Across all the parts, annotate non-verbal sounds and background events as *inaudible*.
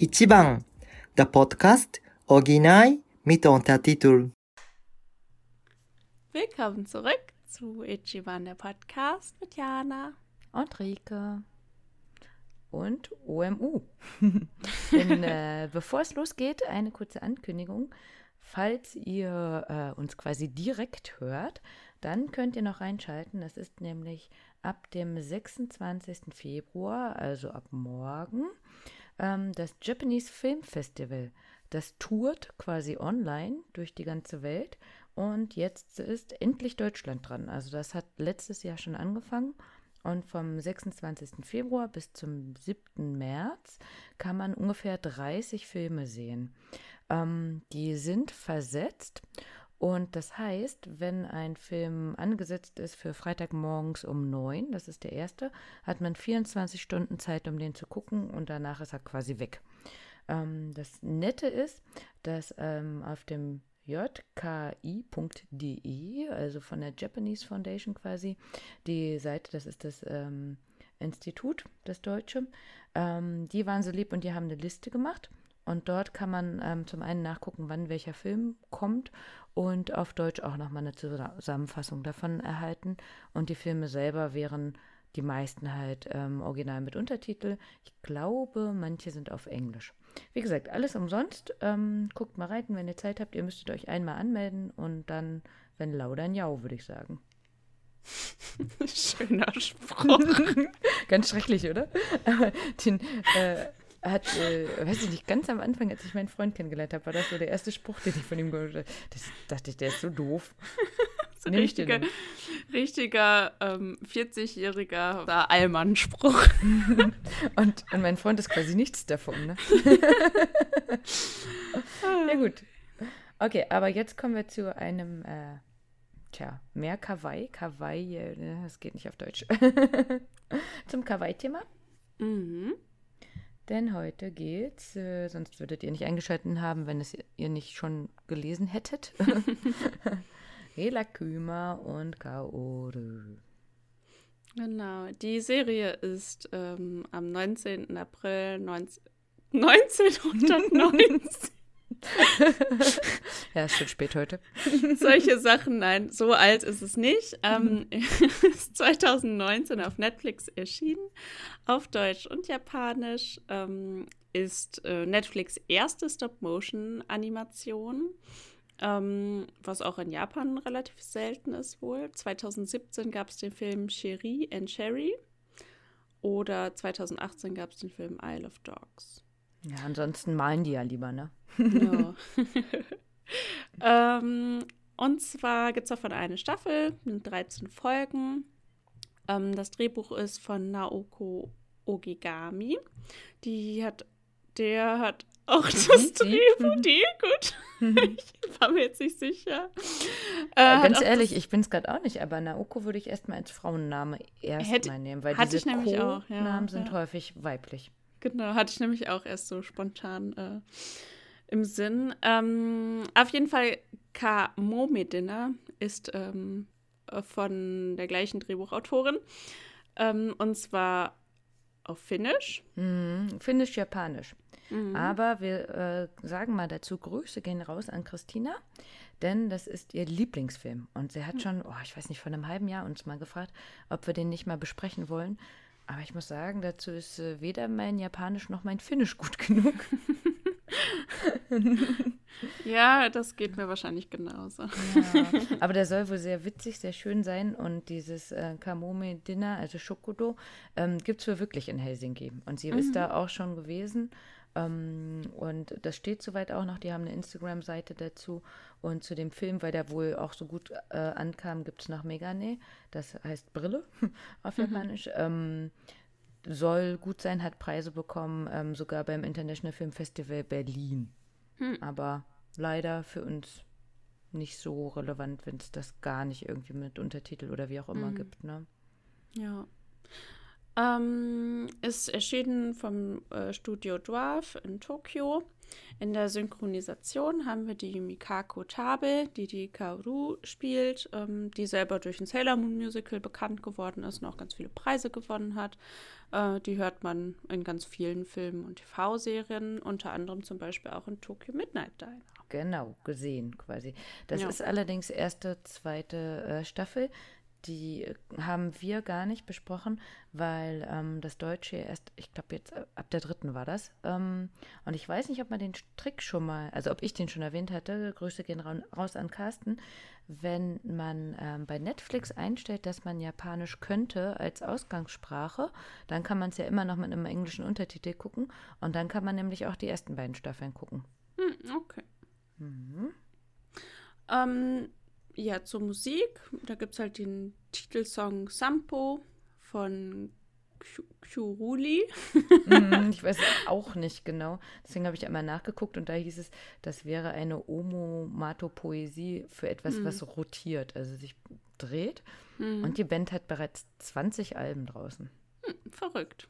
Ichiban, der Podcast Original mit Untertitel. Willkommen zurück zu Ichiban, der Podcast mit Jana und Rike und OMU. *laughs* Denn äh, bevor es losgeht, eine kurze Ankündigung. Falls ihr äh, uns quasi direkt hört, dann könnt ihr noch reinschalten. Das ist nämlich ab dem 26. Februar, also ab morgen, ähm, das Japanese Film Festival. Das tourt quasi online durch die ganze Welt und jetzt ist endlich Deutschland dran. Also das hat letztes Jahr schon angefangen und vom 26. Februar bis zum 7. März kann man ungefähr 30 Filme sehen. Ähm, die sind versetzt und das heißt, wenn ein Film angesetzt ist für Freitagmorgens um 9, das ist der erste, hat man 24 Stunden Zeit, um den zu gucken und danach ist er quasi weg. Ähm, das Nette ist, dass ähm, auf dem jki.de, also von der Japanese Foundation quasi, die Seite, das ist das ähm, Institut, das Deutsche, ähm, die waren so lieb und die haben eine Liste gemacht. Und dort kann man ähm, zum einen nachgucken, wann welcher Film kommt und auf Deutsch auch nochmal eine Zusammenfassung davon erhalten. Und die Filme selber wären die meisten halt ähm, original mit Untertitel. Ich glaube, manche sind auf Englisch. Wie gesagt, alles umsonst. Ähm, guckt mal rein, wenn ihr Zeit habt. Ihr müsstet euch einmal anmelden und dann, wenn lau, dann jau, würde ich sagen. *laughs* Schöner Spruch. *laughs* Ganz schrecklich, oder? *laughs* Den, äh, hat, äh, weiß ich nicht, ganz am Anfang, als ich meinen Freund kennengelernt habe, war das so der erste Spruch, den ich von ihm gehört habe. Das dachte ich, der ist so doof. *laughs* so Nimm richtiger, richtiger ähm, 40-jähriger Allmann-Spruch. *laughs* und, und mein Freund ist quasi nichts davon, ne? *laughs* ja, gut. Okay, aber jetzt kommen wir zu einem, äh, tja, mehr Kawaii. Kawaii, äh, das geht nicht auf Deutsch. Zum Kawaii-Thema. Mhm. Denn heute geht's, äh, sonst würdet ihr nicht eingeschaltet haben, wenn es ihr nicht schon gelesen hättet. *laughs* Helakuma und Kaoru. Genau, die Serie ist ähm, am 19. April 19, 1990 *laughs* *laughs* ja, es wird spät heute. *laughs* Solche Sachen, nein, so alt ist es nicht. Ähm, *laughs* ist 2019 auf Netflix erschienen, auf Deutsch und Japanisch. Ähm, ist äh, Netflix erste Stop-Motion-Animation, ähm, was auch in Japan relativ selten ist wohl. 2017 gab es den Film Cherie and Cherry oder 2018 gab es den Film Isle of Dogs. Ja, ansonsten malen die ja lieber, ne? Ja. *laughs* ähm, und zwar gibt es davon eine Staffel mit 13 Folgen. Ähm, das Drehbuch ist von Naoko Ogigami. Die hat, der hat auch mhm, das Drehbuch, die, gut. *laughs* ich war mir jetzt nicht sicher. Äh, ganz ehrlich, ich bin es gerade auch nicht, aber Naoko würde ich erstmal als Frauenname erstmal nehmen, weil diese Co-Namen ja, sind ja. häufig weiblich. Genau, hatte ich nämlich auch erst so spontan äh, im Sinn. Ähm, auf jeden Fall Kamome Dinner ist ähm, von der gleichen Drehbuchautorin. Ähm, und zwar auf Finnisch. Mhm, Finnisch-Japanisch. Mhm. Aber wir äh, sagen mal dazu, Grüße gehen raus an Christina, denn das ist ihr Lieblingsfilm. Und sie hat mhm. schon, oh, ich weiß nicht, vor einem halben Jahr uns mal gefragt, ob wir den nicht mal besprechen wollen. Aber ich muss sagen, dazu ist äh, weder mein Japanisch noch mein Finnisch gut *laughs* genug. ja, das geht mir wahrscheinlich genauso. Ja, aber der soll wohl sehr witzig, sehr schön sein. Und dieses äh, Kamome-Dinner, also Shokodo, ähm, gibt es wohl wirklich in Helsinki. Und sie mhm. ist da auch schon gewesen. Ähm, und das steht soweit auch noch. Die haben eine Instagram-Seite dazu. Und zu dem Film, weil der wohl auch so gut äh, ankam, gibt es noch Megane. Das heißt Brille *laughs* auf mhm. Japanisch. Ähm, soll gut sein, hat Preise bekommen, ähm, sogar beim International Film Festival Berlin. Hm. Aber leider für uns nicht so relevant, wenn es das gar nicht irgendwie mit Untertitel oder wie auch immer mhm. gibt. Ne? Ja. Ähm, ist erschienen vom äh, Studio Dwarf in Tokio. In der Synchronisation haben wir die Mikako Tabe, die die Kaoru spielt, ähm, die selber durch ein Sailor Moon Musical bekannt geworden ist und auch ganz viele Preise gewonnen hat. Äh, die hört man in ganz vielen Filmen und TV-Serien, unter anderem zum Beispiel auch in Tokyo Midnight Diner. Genau, gesehen quasi. Das Ja. ist allerdings erste, zweite äh, Staffel. Die äh, haben wir gar nicht besprochen, weil ähm, das Deutsche erst, ich glaube jetzt äh, ab der dritten war das. Ähm, und ich weiß nicht, ob man den Trick schon mal, also ob ich den schon erwähnt hatte, Grüße gehen ra raus an Carsten, wenn man ähm, bei Netflix einstellt, dass man Japanisch könnte als Ausgangssprache, dann kann man es ja immer noch mit einem englischen Untertitel gucken und dann kann man nämlich auch die ersten beiden Staffeln gucken. Hm, okay. Mhm. Ähm, ja, zur Musik. Da gibt es halt den Titelsong Sampo von Kyuruli. Mm, *laughs* ich weiß auch nicht genau. Deswegen habe ich einmal nachgeguckt und da hieß es, das wäre eine Onomatopoesie für etwas, was rotiert, also sich dreht. Und die Band hat bereits 20 Alben draußen. Verrückt.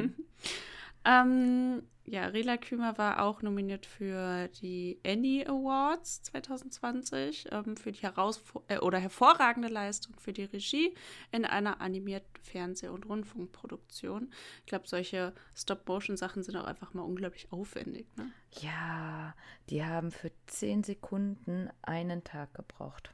*laughs* ähm, ja, Rela Kümer war auch nominiert für die Annie Awards 2020 ähm, für die herausfor äh, oder hervorragende Leistung für die Regie in einer animierten Fernseh- und Rundfunkproduktion. Ich glaube, solche Stop-Motion-Sachen sind auch einfach mal unglaublich aufwendig. Ne? Ja, die haben für 10 Sekunden einen Tag gebraucht.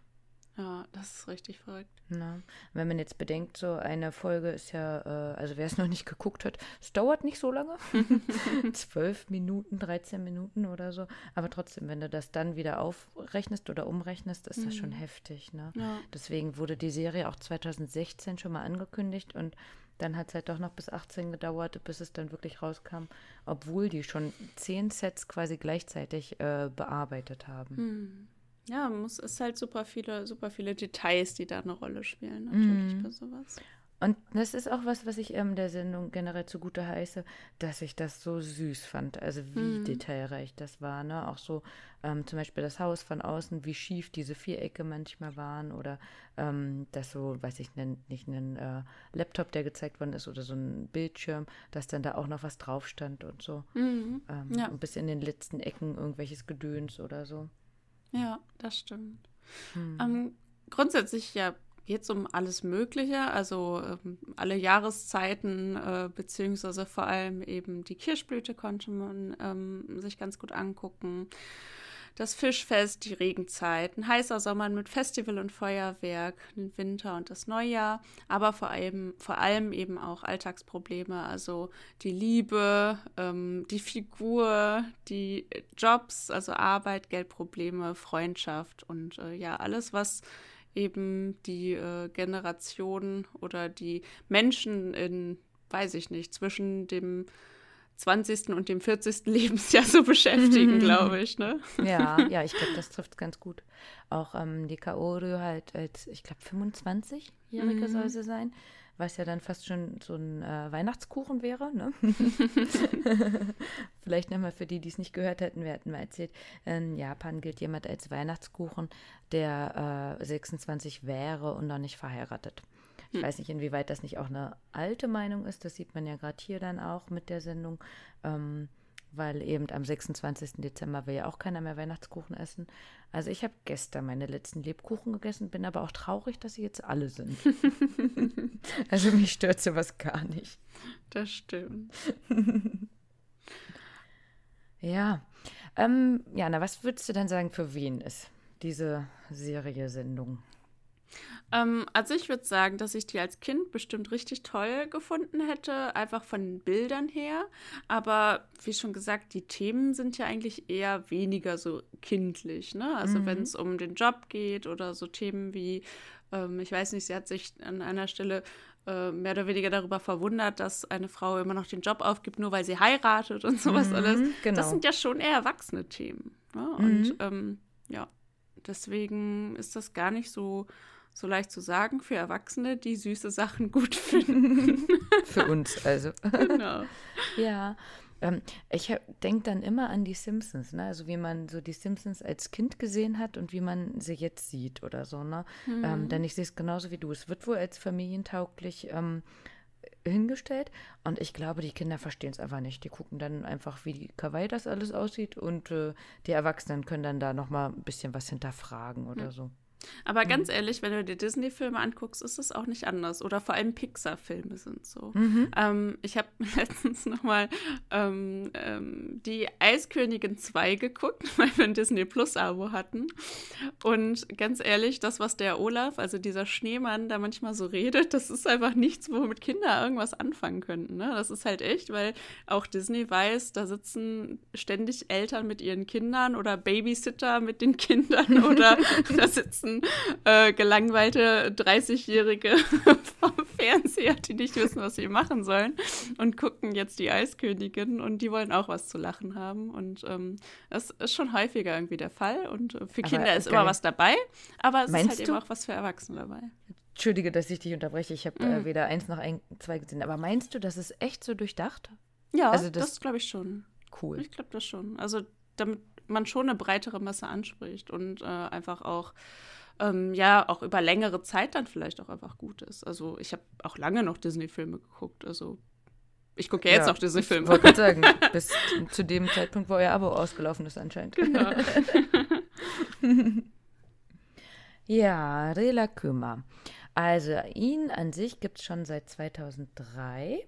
Ja, das ist richtig verrückt. Na, wenn man jetzt bedenkt, so eine Folge ist ja, äh, also wer es noch nicht geguckt hat, es dauert nicht so lange. *laughs* Zwölf Minuten, 13 Minuten oder so. Aber trotzdem, wenn du das dann wieder aufrechnest oder umrechnest, ist das schon heftig. Ne? Ja. Deswegen wurde die Serie auch 2016 schon mal angekündigt und dann hat es halt doch noch bis 18 gedauert, bis es dann wirklich rauskam, obwohl die schon zehn Sets quasi gleichzeitig äh, bearbeitet haben. Ja, muss, ist halt super viele, super viele Details, die da eine Rolle spielen, natürlich bei sowas. Und das ist auch was, was ich ähm, der Sendung generell zugute heiße, dass ich das so süß fand. Also wie detailreich das war. Ne? Auch so ähm, zum Beispiel das Haus von außen, wie schief diese Vierecke manchmal waren. Oder ähm, dass so, weiß ich nen- nicht, ein äh, Laptop, der gezeigt worden ist oder so ein Bildschirm, dass dann da auch noch was drauf stand und so. Ähm, Ja. Und bis in den letzten Ecken irgendwelches Gedöns oder so. Ja, das stimmt. Ähm, grundsätzlich ja geht es um alles Mögliche, also ähm, alle Jahreszeiten, äh, beziehungsweise vor allem eben die Kirschblüte konnte man ähm, sich ganz gut angucken. Das Fischfest, die Regenzeit, ein heißer Sommer mit Festival und Feuerwerk, den Winter und das Neujahr, aber vor allem, vor allem eben auch Alltagsprobleme, also die Liebe, ähm, die Figur, die Jobs, also Arbeit, Geldprobleme, Freundschaft und äh, ja, alles, was eben die äh, Generation oder die Menschen in, weiß ich nicht, zwischen dem 20. und dem 40. *laughs* Lebensjahr so beschäftigen, glaube ich, ne? Ja, *laughs* ja, ich glaube, das trifft ganz gut. Auch ähm, die Kaoru halt als, ich glaube, 25-Jährige soll sie sein, was ja dann fast schon so ein äh, Weihnachtskuchen wäre. Ne? *laughs* Vielleicht nochmal für die, die es nicht gehört hätten, wir hatten mal erzählt, in Japan gilt jemand als Weihnachtskuchen, der äh, 26 wäre und noch nicht verheiratet. Ich weiß nicht, inwieweit das nicht auch eine alte Meinung ist. Das sieht man ja gerade hier dann auch mit der Sendung, ähm, weil eben am 26. Dezember will ja auch keiner mehr Weihnachtskuchen essen. Also ich habe gestern meine letzten Lebkuchen gegessen, bin aber auch traurig, dass sie jetzt alle sind. *laughs* also mich stört sowas gar nicht. Das stimmt. *laughs* Ja, ähm, Jana, was würdest du denn sagen, für wen ist diese Serie-Sendung? Ähm, also ich würde sagen, dass ich die als Kind bestimmt richtig toll gefunden hätte, einfach von den Bildern her. Aber wie schon gesagt, die Themen sind ja eigentlich eher weniger so kindlich. Ne? Also wenn es um den Job geht oder so Themen wie, ähm, ich weiß nicht, sie hat sich an einer Stelle äh, mehr oder weniger darüber verwundert, dass eine Frau immer noch den Job aufgibt, nur weil sie heiratet und sowas alles. genau. Das sind ja schon eher erwachsene Themen. Ne? Und ähm, ja, deswegen ist das gar nicht so, so leicht zu sagen für Erwachsene, die süße Sachen gut *laughs* finden. Für uns also. genau. *laughs* Ja, ähm, ich denke dann immer an die Simpsons, ne? Also wie man so die Simpsons als Kind gesehen hat und wie man sie jetzt sieht oder so, ne? Ähm, denn ich sehe es genauso wie du. Es wird wohl als familientauglich ähm, hingestellt und ich glaube, die Kinder verstehen es einfach nicht. Die gucken dann einfach, wie kawaii das alles aussieht und äh, die Erwachsenen können dann da nochmal ein bisschen was hinterfragen oder so. Aber ganz ehrlich, wenn du dir Disney-Filme anguckst, ist es auch nicht anders. Oder vor allem Pixar-Filme sind so. Mhm. Ähm, ich habe *laughs* letztens nochmal ähm, ähm, die Eiskönigin 2 geguckt, *laughs* weil wir ein Disney Plus-Abo hatten. Und ganz ehrlich, das, was der Olaf, also dieser Schneemann, da manchmal so redet, das ist einfach nichts, womit Kinder irgendwas anfangen könnten. Ne? Das ist halt echt, weil auch Disney weiß, da sitzen ständig Eltern mit ihren Kindern oder Babysitter mit den *laughs* Kindern oder da sitzen äh, gelangweilte 30-Jährige *laughs* vom Fernseher, die nicht wissen, was sie machen sollen und gucken jetzt die Eiskönigin und die wollen auch was zu lachen haben. Und ähm, das ist schon häufiger irgendwie der Fall. Und für Aber Kinder ist geil. immer was dabei, aber es Meinst ist halt du? eben auch was für Erwachsene dabei. Entschuldige, dass ich dich unterbreche. Ich habe äh, Mhm. weder eins noch ein, zwei gesehen. Aber meinst du, das ist echt so durchdacht? Ja, Also das, das- glaube ich schon. Cool. Ich glaube das schon. Also damit man schon eine breitere Masse anspricht und äh, einfach auch ähm, ja auch über längere Zeit dann vielleicht auch einfach gut ist. Also ich habe auch lange noch Disney-Filme geguckt. Also ich gucke ja jetzt noch Ich Disney-Filme. wollte gerade sagen, *laughs* bis zu dem Zeitpunkt, wo euer Abo ausgelaufen ist anscheinend. Genau. *laughs* Ja, Rela Kümer. Also ihn an sich gibt es schon seit 2003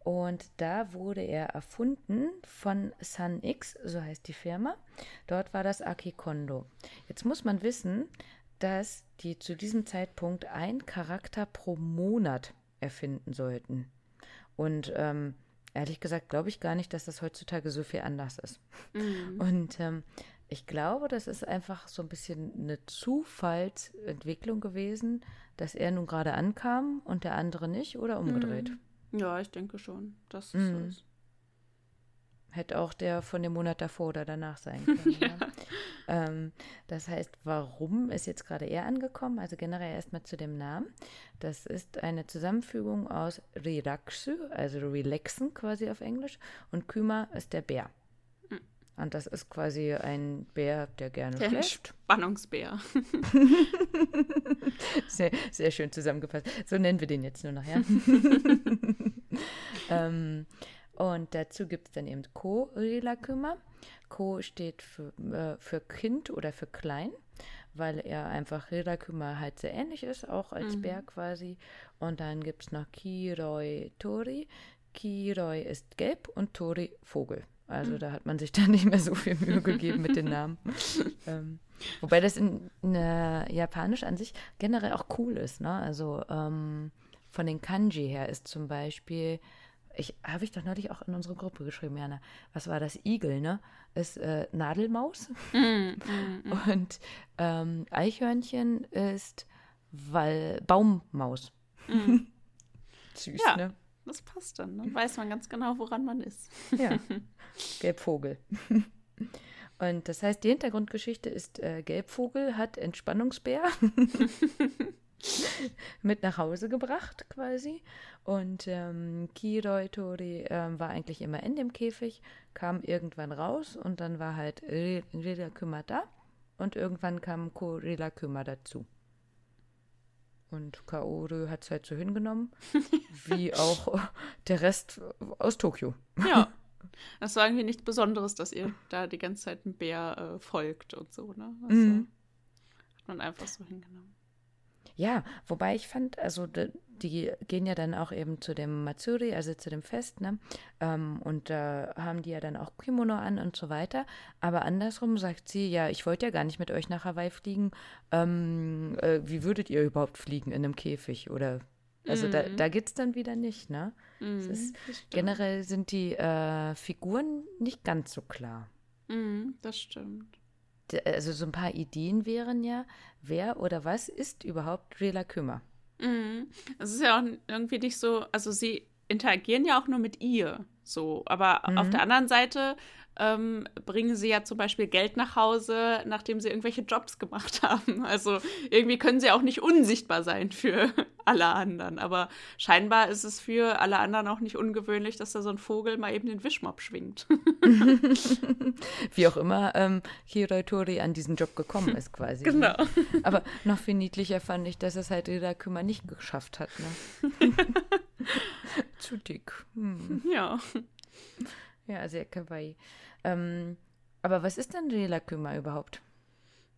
und da wurde er erfunden von Sun X, so heißt die Firma. Dort war das Akikondo. Jetzt muss man wissen, dass die zu diesem Zeitpunkt ein Charakter pro Monat erfinden sollten. Und ähm, ehrlich gesagt glaube ich gar nicht, dass das heutzutage so viel anders ist. Mhm. Und ähm, ich glaube, das ist einfach so ein bisschen eine Zufallsentwicklung gewesen, dass er nun gerade ankam und der andere nicht oder umgedreht. Ja, ich denke schon, dass es Mhm. so ist. Hätte auch der von dem Monat davor oder danach sein können. *laughs* ja. ähm, das heißt, warum ist jetzt gerade er angekommen? Also generell erstmal zu dem Namen. Das ist eine Zusammenfügung aus Relaxu, also relaxen quasi auf Englisch, und Küma ist der Bär. Mhm. Und das ist quasi ein Bär, der gerne Der schläft. Spannungsbär. *laughs* Sehr, sehr schön zusammengefasst. So nennen wir den jetzt nur noch, ja? *laughs* ähm, und dazu gibt es dann eben Ko-Relakümer. Ko steht für, äh, für Kind oder für klein, weil er einfach Relakümer halt sehr ähnlich ist, auch als Mhm. Bär quasi. Und dann gibt es noch Kiroi Tori. Kiroi ist gelb und Tori Vogel. Also da hat man sich *laughs* dann nicht mehr so viel Mühe gegeben mit den Namen. *laughs* ähm, wobei das in, in äh, Japanisch an sich generell auch cool ist. Ne? Also ähm, von den Kanji her ist zum Beispiel, ich habe ich doch neulich auch in unsere Gruppe geschrieben, Jana. Was war das? Igel, ne? Ist äh, Nadelmaus Mhm, *laughs* mhm, mhm. und ähm, Eichhörnchen ist Wal Baummaus. Mhm. *laughs* Süß, Ja. ne? Das passt dann. Dann weiß man ganz genau, woran man ist. *laughs* Ja, Gelbvogel. Und das heißt, die Hintergrundgeschichte ist, äh, Gelbvogel hat Entspannungsbär mit nach Hause gebracht quasi. Und ähm, Kiroi Tori ähm, war eigentlich immer in dem Käfig, kam irgendwann raus und dann war halt Rela Kümmer da und irgendwann kam Korela Kümmer dazu. Und Kaoru hat es halt so hingenommen, *laughs* wie auch der Rest aus Tokio. Ja. *laughs* Das war irgendwie nichts Besonderes, dass ihr da die ganze Zeit ein Bär äh, folgt und so, ne? Also Mhm. hat man einfach so hingenommen. Ja, wobei ich fand, also die gehen ja dann auch eben zu dem Matsuri, also zu dem Fest, ne? Ähm, und da haben die ja dann auch Kimono an und so weiter. Aber andersrum sagt sie, ja, ich wollte ja gar nicht mit euch nach Hawaii fliegen. Ähm, äh, wie würdet ihr überhaupt fliegen in einem Käfig? Oder also da, Mhm. da geht's dann wieder nicht, ne? Mhm, ist. Generell sind die äh, Figuren nicht ganz so klar. Mhm, das stimmt. Also so ein paar Ideen wären ja, wer oder was ist überhaupt Rela Kümmer? Mhm. Es ist ja auch irgendwie nicht so, also sie interagieren ja auch nur mit ihr, so. Aber auf Mhm. der anderen Seite ähm, bringen sie ja zum Beispiel Geld nach Hause, nachdem sie irgendwelche Jobs gemacht *laughs* haben. Also irgendwie können sie auch nicht unsichtbar sein für *laughs* alle anderen. Aber scheinbar ist es für alle anderen auch nicht ungewöhnlich, dass da so ein Vogel mal eben den Wischmopp schwingt. *laughs* Wie auch immer ähm, Hiroi Tori an diesen Job gekommen ist quasi. Genau. Aber noch viel niedlicher fand ich, dass es halt Rela Kümmer nicht geschafft hat. Ne? Zu dick. Hm. Ja. Ja, sehr kawaii. Ähm, aber was ist denn Rilaküma überhaupt?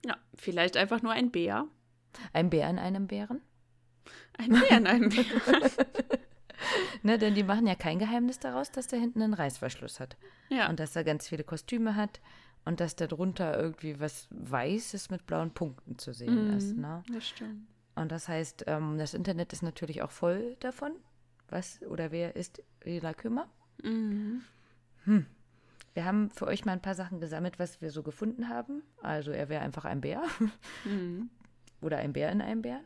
Ja, vielleicht einfach nur ein Bär. Ein Bär in einem Bären? Ein Bär in einem Bär. *laughs* Ne, denn die machen ja kein Geheimnis daraus, dass der hinten einen Reißverschluss hat. Ja. Und dass er ganz viele Kostüme hat und dass da drunter irgendwie was Weißes mit blauen Punkten zu sehen ist. Ne? Das stimmt. Und das heißt, ähm, das Internet ist natürlich auch voll davon. Was oder wer ist Lila Kümmer? Mhm. Wir haben für euch mal ein paar Sachen gesammelt, was wir so gefunden haben. Also er wäre einfach ein Bär Mhm. *laughs* oder ein Bär in einem Bären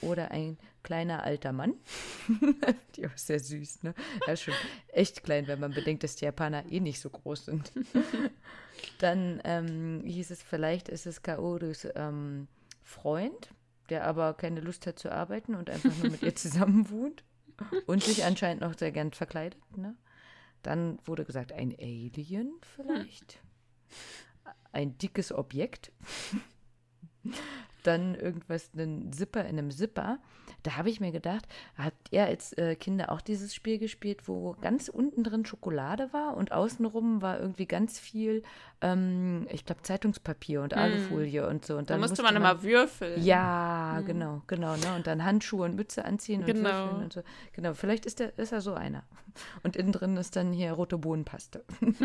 oder ein kleiner alter Mann. *laughs* die ist sehr süß, ne? Er ist schon echt klein, wenn man bedenkt, dass die Japaner eh nicht so groß sind. *laughs* Dann ähm, hieß es, vielleicht ist es Kaorus ähm, Freund, der aber keine Lust hat zu arbeiten und einfach nur mit ihr zusammen wohnt und sich anscheinend noch sehr gern verkleidet. Ne? Dann wurde gesagt, ein Alien vielleicht. Ein dickes Objekt. Dann irgendwas, einen Zipper in einem Zipper. Da habe ich mir gedacht, habt ihr als äh, Kinder auch dieses Spiel gespielt, wo ganz unten drin Schokolade war und außenrum war irgendwie ganz viel, ähm, ich glaube, Zeitungspapier und Alufolie und so. Und Da dann musste man immer würfeln. ja, genau, genau. Ne? Und dann Handschuhe und Mütze anziehen und Genau. würfeln und so. Genau, vielleicht ist, der, ist er so einer. Und innen drin ist dann hier rote Bohnenpaste. *laughs*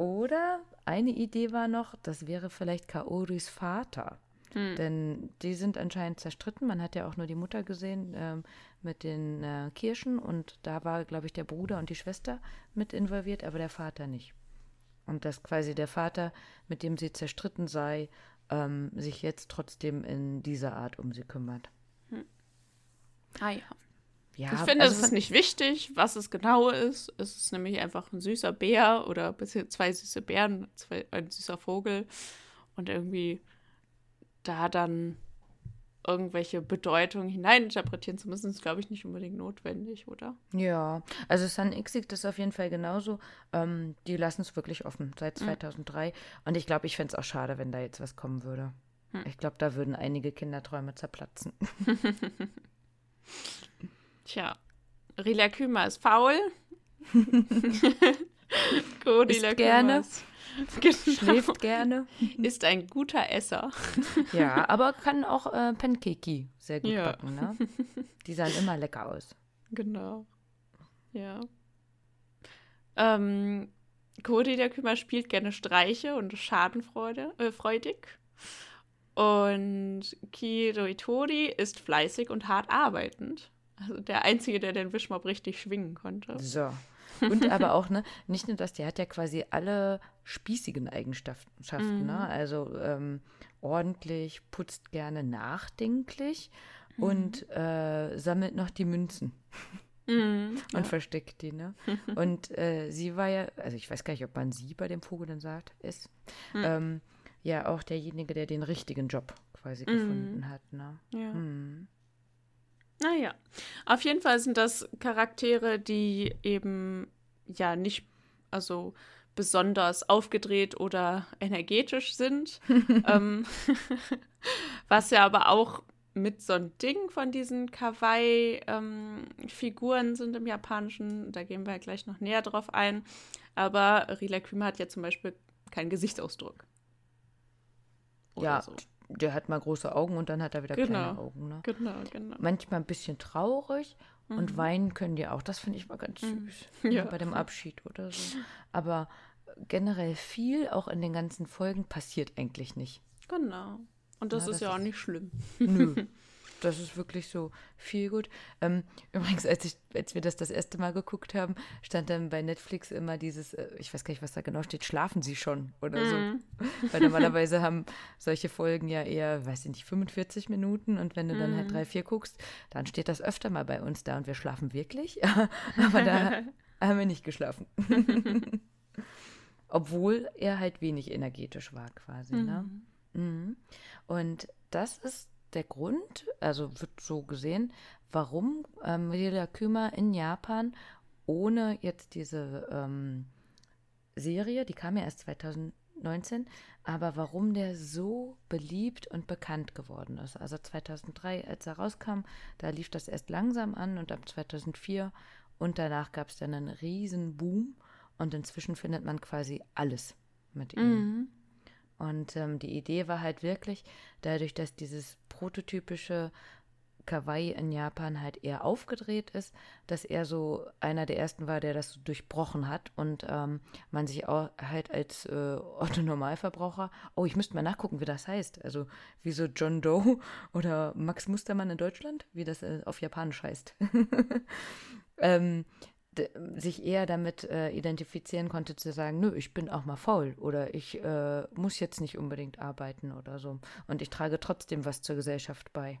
Oder eine Idee war noch, das wäre vielleicht Kaoris Vater. Hm. Denn die sind anscheinend zerstritten. Man hat ja auch nur die Mutter gesehen ähm, mit den äh, Kirschen und da war, glaube ich, der Bruder und die Schwester mit involviert, aber der Vater nicht. Und dass quasi der Vater, mit dem sie zerstritten sei, ähm, sich jetzt trotzdem in dieser Art um sie kümmert. Ah ja. Ja, Ich finde, also es ist nicht wichtig, was es genau ist. Es ist nämlich einfach ein süßer Bär oder bisschen zwei süße Bären, zwei, ein süßer Vogel. Und irgendwie da dann irgendwelche Bedeutungen hineininterpretieren zu müssen, ist, glaube ich, nicht unbedingt notwendig, oder? Ja, also Sun X sieht das auf jeden Fall genauso. Ähm, die lassen es wirklich offen seit 2003. Und ich glaube, ich fände es auch schade, wenn da jetzt was kommen würde. Ich glaube, da würden einige Kinderträume zerplatzen. *laughs* Tja, Rila Kümer ist faul. *laughs* Isst gerne. *laughs* Genau. Schläft gerne. *laughs* Ist ein guter Esser. Ja, aber kann auch äh, Pancakey sehr gut Ja. backen, ne? Die sahen immer lecker aus. Genau. Ja. Ähm, Cody der Kümer spielt gerne Streiche und schadenfreude, äh, freudig. Und Kiro Itori ist fleißig und hart arbeitend. Also der Einzige, der den Wischmob richtig schwingen konnte. So. *laughs* Und aber auch, ne, nicht nur das, der hat ja quasi alle spießigen Eigenschaften, Mhm. ne? Also ähm, ordentlich, putzt gerne nachdenklich und äh, sammelt noch die Münzen Mhm. *laughs* und versteckt die, ne? Und äh, sie war ja, also ich weiß gar nicht, ob man sie bei dem Vogel dann sagt, ist, Hm. ähm, ja auch derjenige, der den richtigen Job quasi Mhm. gefunden hat, ne? Ja. Naja, auf jeden Fall sind das Charaktere, die eben ja nicht, also besonders aufgedreht oder energetisch sind. *laughs* ähm, *laughs* was ja aber auch mit so ein Ding von diesen Kawaii-Figuren sind im Japanischen. Da gehen wir gleich noch näher drauf ein. Aber Rila Kümer hat ja zum Beispiel keinen Gesichtsausdruck. Oder Ja, so. Der hat mal große Augen und dann hat er wieder Genau. kleine Augen, ne? Genau, genau. manchmal ein bisschen traurig und weinen können die auch. Das finde ich mal ganz süß. Mhm. *laughs* Ja. Bei dem Abschied oder so. Aber generell viel, auch in den ganzen Folgen, passiert eigentlich nicht. Genau. Und das Ja, ist das ja auch ist- nicht schlimm. Nö. *laughs* Das ist wirklich so viel gut. Ähm, *laughs* übrigens, als, ich, als wir das das erste Mal geguckt haben, stand dann bei Netflix immer dieses, äh, ich weiß gar nicht, was da genau steht, schlafen Sie schon oder so. *laughs* Weil normalerweise haben solche Folgen ja eher, weiß ich nicht, 45 Minuten und wenn du dann halt drei, vier guckst, dann steht das öfter mal bei uns da und wir schlafen wirklich. *laughs* Aber da haben wir nicht geschlafen. Obwohl er halt wenig energetisch war quasi. Ne? Mhm. Und das ist der Grund, also wird so gesehen, warum ähm, Rila Küma in Japan ohne jetzt diese ähm, Serie, die kam ja erst 2007 2019, aber warum der so beliebt und bekannt geworden ist. Also 2003, als er rauskam, da lief das erst langsam an und ab 2004 und danach gab es dann einen riesen Boom und inzwischen findet man quasi alles mit ihm. Mhm. Und ähm, die Idee war halt wirklich, dadurch, dass dieses prototypische Kawaii in Japan halt eher aufgedreht ist, dass er so einer der ersten war, der das so durchbrochen hat und ähm, man sich auch halt als äh, *laughs* Otto Normalverbraucher, oh, ich müsste mal nachgucken, wie das heißt. Also wie so John Doe *laughs* oder Max Mustermann in Deutschland, wie das äh, auf Japanisch heißt. *laughs* ähm, sich eher damit äh, identifizieren konnte, zu sagen, nö, ich bin auch mal faul oder ich äh, muss jetzt nicht unbedingt arbeiten oder so. Und ich trage trotzdem was zur Gesellschaft bei.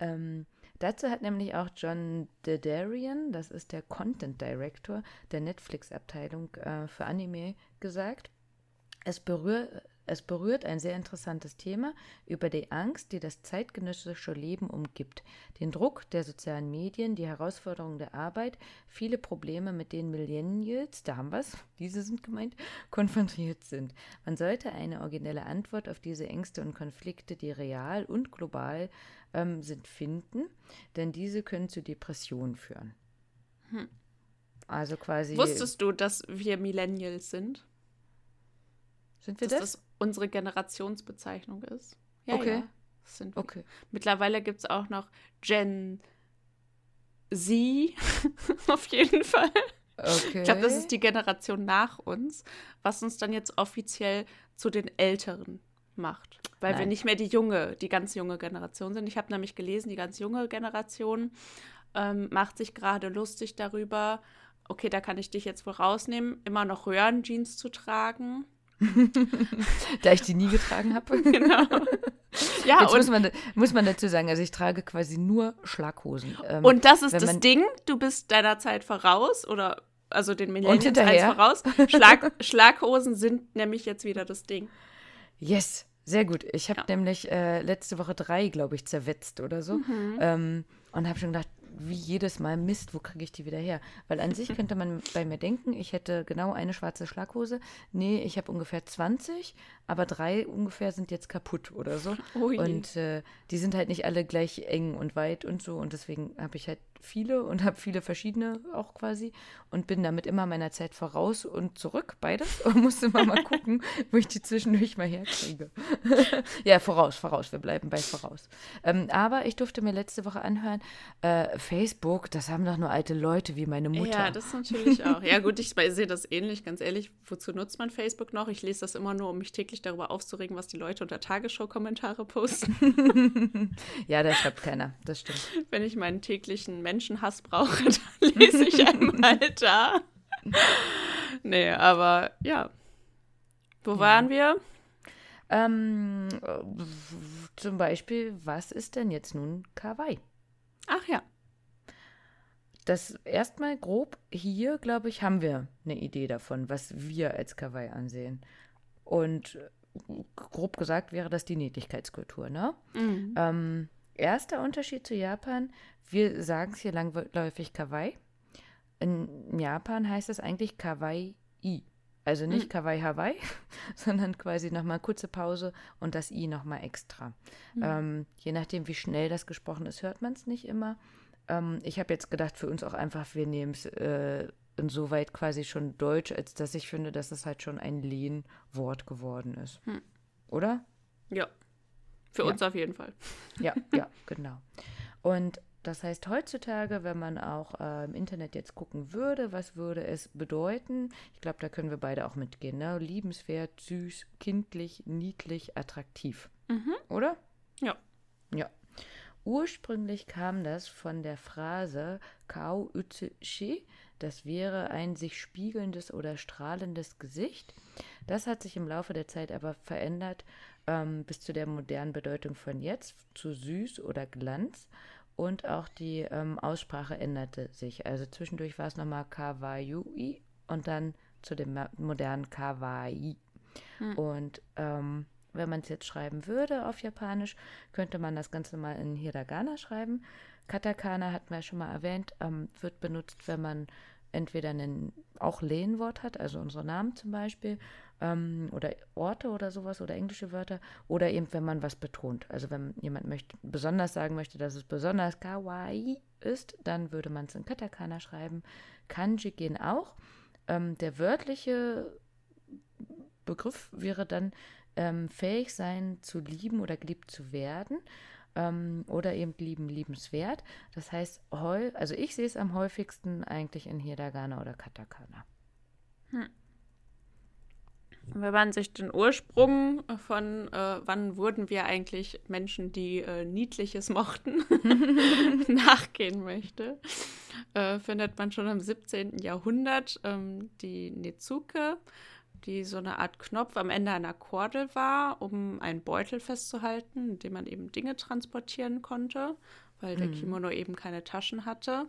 Ähm, dazu hat nämlich auch John Dedarian, das ist der Content Director der Netflix-Abteilung äh, für Anime, gesagt, es berührt, es berührt ein sehr interessantes Thema über die Angst, die das zeitgenössische Leben umgibt, den Druck der sozialen Medien, die Herausforderungen der Arbeit, viele Probleme, mit denen Millennials, da haben wir es, *laughs* diese sind gemeint, konfrontiert sind. Man sollte eine originelle Antwort auf diese Ängste und Konflikte, die real und global ähm, sind, finden, denn diese können zu Depressionen führen. Hm. Also quasi. Wusstest du, dass wir Millennials sind? Sind wir das? das unsere Generationsbezeichnung ist. Ja, Okay. ja, das sind wir. Okay. Mittlerweile gibt es auch noch Gen Z, *laughs* auf jeden Fall. Okay. Ich glaube, das ist die Generation nach uns, was uns dann jetzt offiziell zu den Älteren macht. Weil wir Nein. nicht mehr die junge, die ganz junge Generation sind. Ich habe nämlich gelesen, die ganz junge Generation ähm, macht sich gerade lustig darüber, okay, da kann ich dich jetzt wohl rausnehmen, immer noch Röhrenjeans zu tragen. Da ich die nie getragen habe. *laughs* Genau. Ja, Jetzt muss und, man, muss man dazu sagen, also ich trage quasi nur Schlaghosen. Ähm, und das ist das Ding, du bist deiner Zeit voraus oder also den Millennials eins voraus. Schlag, *laughs* Schlaghosen sind nämlich jetzt wieder das Ding. Yes, sehr gut. Ich habe Ja. nämlich äh, letzte Woche drei, glaube ich, zerwetzt oder so. Mhm. Ähm, und habe schon gedacht, wie jedes Mal Mist, wo kriege ich die wieder her? Weil an sich *laughs* könnte man bei mir denken, ich hätte genau eine schwarze Schlaghose. Nee, ich habe ungefähr 20, aber drei ungefähr sind jetzt kaputt oder so. Oh. Und äh, die sind halt nicht alle gleich eng und weit und so. Und deswegen habe ich halt viele und habe viele verschiedene auch quasi und bin damit immer meiner Zeit voraus und zurück, beides. Und *laughs* musste immer mal gucken, wo ich die zwischendurch mal herkriege. *laughs* ja, voraus, voraus. Wir bleiben bei voraus. Ähm, aber ich durfte mir letzte Woche anhören, äh, Facebook, das haben doch nur alte Leute wie meine Mutter. Ja, das natürlich auch. Ja, gut, ich sehe das ähnlich, ganz ehrlich. Wozu nutzt man Facebook noch? Ich lese das immer nur, um mich täglich darüber aufzuregen, was die Leute unter Tagesschau-Kommentare posten. *laughs* ja, da schreibt keiner. Das stimmt. Wenn ich meinen täglichen Menschenhass brauche, *laughs* dann lese ich einmal *laughs* da. Nee, aber ja. Wo waren wir? Ähm, äh, zum Beispiel, was ist denn jetzt nun Kawaii? Ach ja. Das erstmal grob hier, glaube ich, haben wir eine Idee davon, was wir als Kawaii ansehen. Und äh, grob gesagt wäre das die Niedlichkeitskultur, ne? Mhm. Ähm, erster Unterschied zu Japan, wir sagen es hier langläufig Kawaii. In Japan heißt es eigentlich Kawaii-i. Also nicht Mhm. Kawaii Hawaii, *laughs* sondern quasi nochmal kurze Pause und das i nochmal extra. Mhm. Ähm, je nachdem, wie schnell das gesprochen ist, hört man es nicht immer. Ähm, ich habe jetzt gedacht, für uns auch einfach, wir nehmen es äh, insoweit quasi schon deutsch, als dass ich finde, dass es halt schon ein Lehnwort geworden ist. Hm. Oder? Ja. Für Ja. uns auf jeden Fall. Ja, ja, genau. Und das heißt, heutzutage, wenn man auch äh, im Internet jetzt gucken würde, was würde es bedeuten? Ich glaube, da können wir beide auch mitgehen. Ne? Liebenswert, süß, kindlich, niedlich, attraktiv. Mhm. Oder? Ja. Ja. Ursprünglich kam das von der Phrase Kao Shi, das wäre ein sich spiegelndes oder strahlendes Gesicht. Das hat sich im Laufe der Zeit aber verändert ähm, bis zu der modernen Bedeutung von jetzt, zu süß oder Glanz. Und auch die ähm, Aussprache änderte sich. Also zwischendurch war es nochmal Kawaii und dann zu dem modernen Kawaii. Hm. Und ähm, wenn man es jetzt schreiben würde auf Japanisch, könnte man das Ganze mal in Hiragana schreiben. Katakana hatten wir ja schon mal erwähnt, ähm, wird benutzt, wenn man entweder ein auch Lehnwort hat, also unsere Namen zum Beispiel, ähm, oder Orte oder sowas oder englische Wörter, oder eben wenn man was betont. Also wenn jemand möchte, besonders sagen möchte, dass es besonders kawaii ist, dann würde man es in Katakana schreiben. Kanji gehen auch. Ähm, der wörtliche Begriff wäre dann ähm, fähig sein zu lieben oder geliebt zu werden ähm, oder eben lieben, liebenswert. Das heißt, heu, also ich sehe es am häufigsten eigentlich in Hiragana oder Katakana. Hm. Wenn man sich den Ursprung von, äh, wann wurden wir eigentlich Menschen, die äh, Niedliches mochten, *laughs* nachgehen möchte, äh, findet man schon im 17. Jahrhundert ähm, die Nezuke, die so eine Art Knopf am Ende einer Kordel war, um einen Beutel festzuhalten, in dem man eben Dinge transportieren konnte, weil der mhm. Kimono eben keine Taschen hatte.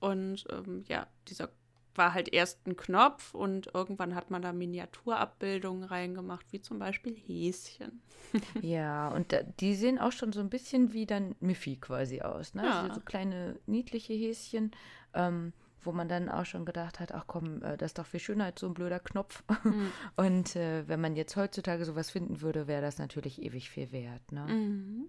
Und ähm, ja, dieser war halt erst ein Knopf und irgendwann hat man da Miniaturabbildungen reingemacht, wie zum Beispiel Häschen. *laughs* ja, und da, die sehen auch schon so ein bisschen wie dann Miffy quasi aus. Ne? Ja. Also so kleine niedliche Häschen. Ähm, wo man dann auch schon gedacht hat, ach komm, äh, das ist doch viel schöner als so ein blöder Knopf. Mhm. *laughs* Und äh, wenn man jetzt heutzutage sowas finden würde, wäre das natürlich ewig viel wert. Ne? Mhm.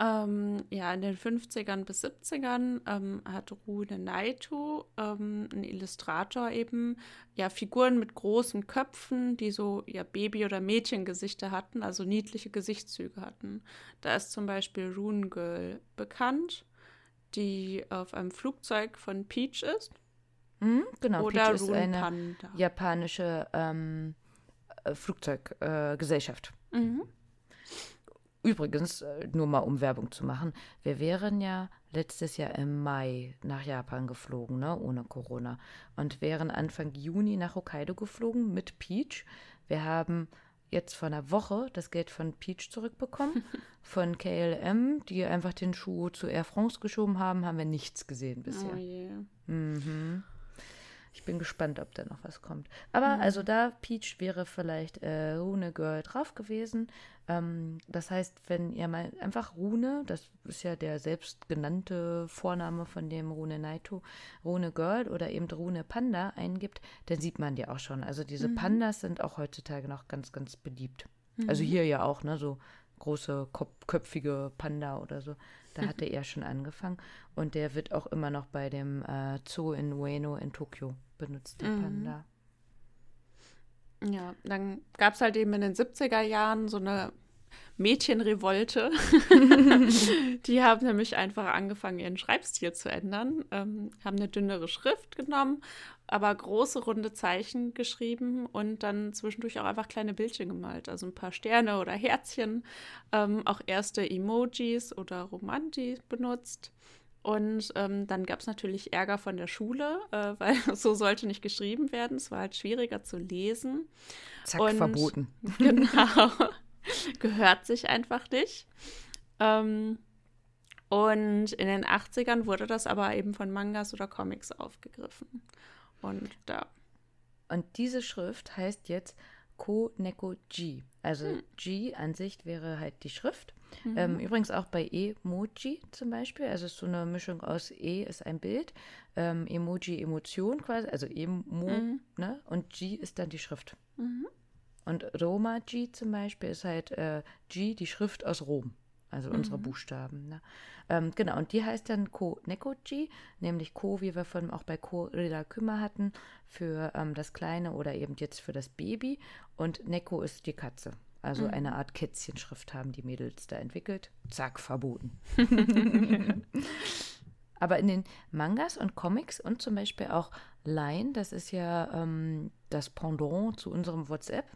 Ähm, ja, in den 50ern bis 70ern ähm, hat Rune Naito, ähm, ein Illustrator eben, ja, Figuren mit großen Köpfen, die so ja Baby- oder Mädchengesichter hatten, also niedliche Gesichtszüge hatten. Da ist zum Beispiel Rune Girl bekannt die auf einem Flugzeug von Peach ist. Mhm, genau, Oder Peach ist eine Panda. japanische ähm, äh, Flugzeuggesellschaft. Äh, mhm. Übrigens, äh, nur mal um Werbung zu machen, wir wären ja letztes Jahr im Mai nach Japan geflogen, ne, ohne Corona. Und wären Anfang Juni nach Hokkaido geflogen mit Peach. Wir haben jetzt vor einer Woche das Geld von Peach zurückbekommen. *laughs* von KLM, die einfach den Schuh zu Air France geschoben haben, haben wir nichts gesehen bisher. Oh yeah. mhm. Ich bin gespannt, ob da noch was kommt. Aber mhm. also da Peach wäre vielleicht äh, Rune Girl drauf gewesen. Ähm, das heißt, wenn ihr mal einfach Rune, das ist ja der selbstgenannte Vorname von dem Rune Naito, Rune Girl oder eben Rune Panda eingibt, dann sieht man die auch schon. Also diese mhm. Pandas sind auch heutzutage noch ganz, ganz beliebt. Also mhm. Also hier ja auch, ne, so große köpfige Panda oder so. Da hatte *laughs* er schon angefangen. Und der wird auch immer noch bei dem äh, Zoo in Ueno in Tokio benutzt, der mhm. Panda. Ja, dann gab es halt eben in den 70er Jahren so eine Mädchenrevolte. *laughs* die haben nämlich einfach angefangen, ihren Schreibstil zu ändern, ähm, haben eine dünnere Schrift genommen, aber große runde Zeichen geschrieben und dann zwischendurch auch einfach kleine Bildchen gemalt, also ein paar Sterne oder Herzchen, ähm, auch erste Emojis oder Romanti benutzt. Und ähm, dann gab es natürlich Ärger von der Schule, äh, *laughs* weil so sollte nicht geschrieben werden. Es war halt schwieriger zu lesen. Zack, und, verboten. *laughs* Genau. Gehört sich einfach nicht. Ähm, und in den 80ern wurde das aber eben von Mangas oder Comics aufgegriffen. Und da. Und diese Schrift heißt jetzt Koneko G. Also hm. G an sich wäre halt die Schrift. Mhm. Ähm, übrigens auch bei Emoji zum Beispiel. Also es ist so eine Mischung aus E ist ein Bild, ähm, Emoji Emotion quasi, also Emo, mhm. ne? Und G ist dann die Schrift. Mhm. Und Roma G zum Beispiel ist halt äh, G, die Schrift aus Rom. Also unsere mhm. Buchstaben. Ne? Ähm, genau, und die heißt dann Ko Nekoji, nämlich Ko, wie wir von auch bei Ko Rila Kümmer hatten, für ähm, das Kleine oder eben jetzt für das Baby. Und Neko ist die Katze. Also mhm. eine Art Kätzchenschrift haben die Mädels da entwickelt. Zack, verboten. *laughs* Aber in den Mangas und Comics und zum Beispiel auch Line, das ist ja ähm, das Pendant zu unserem WhatsApp,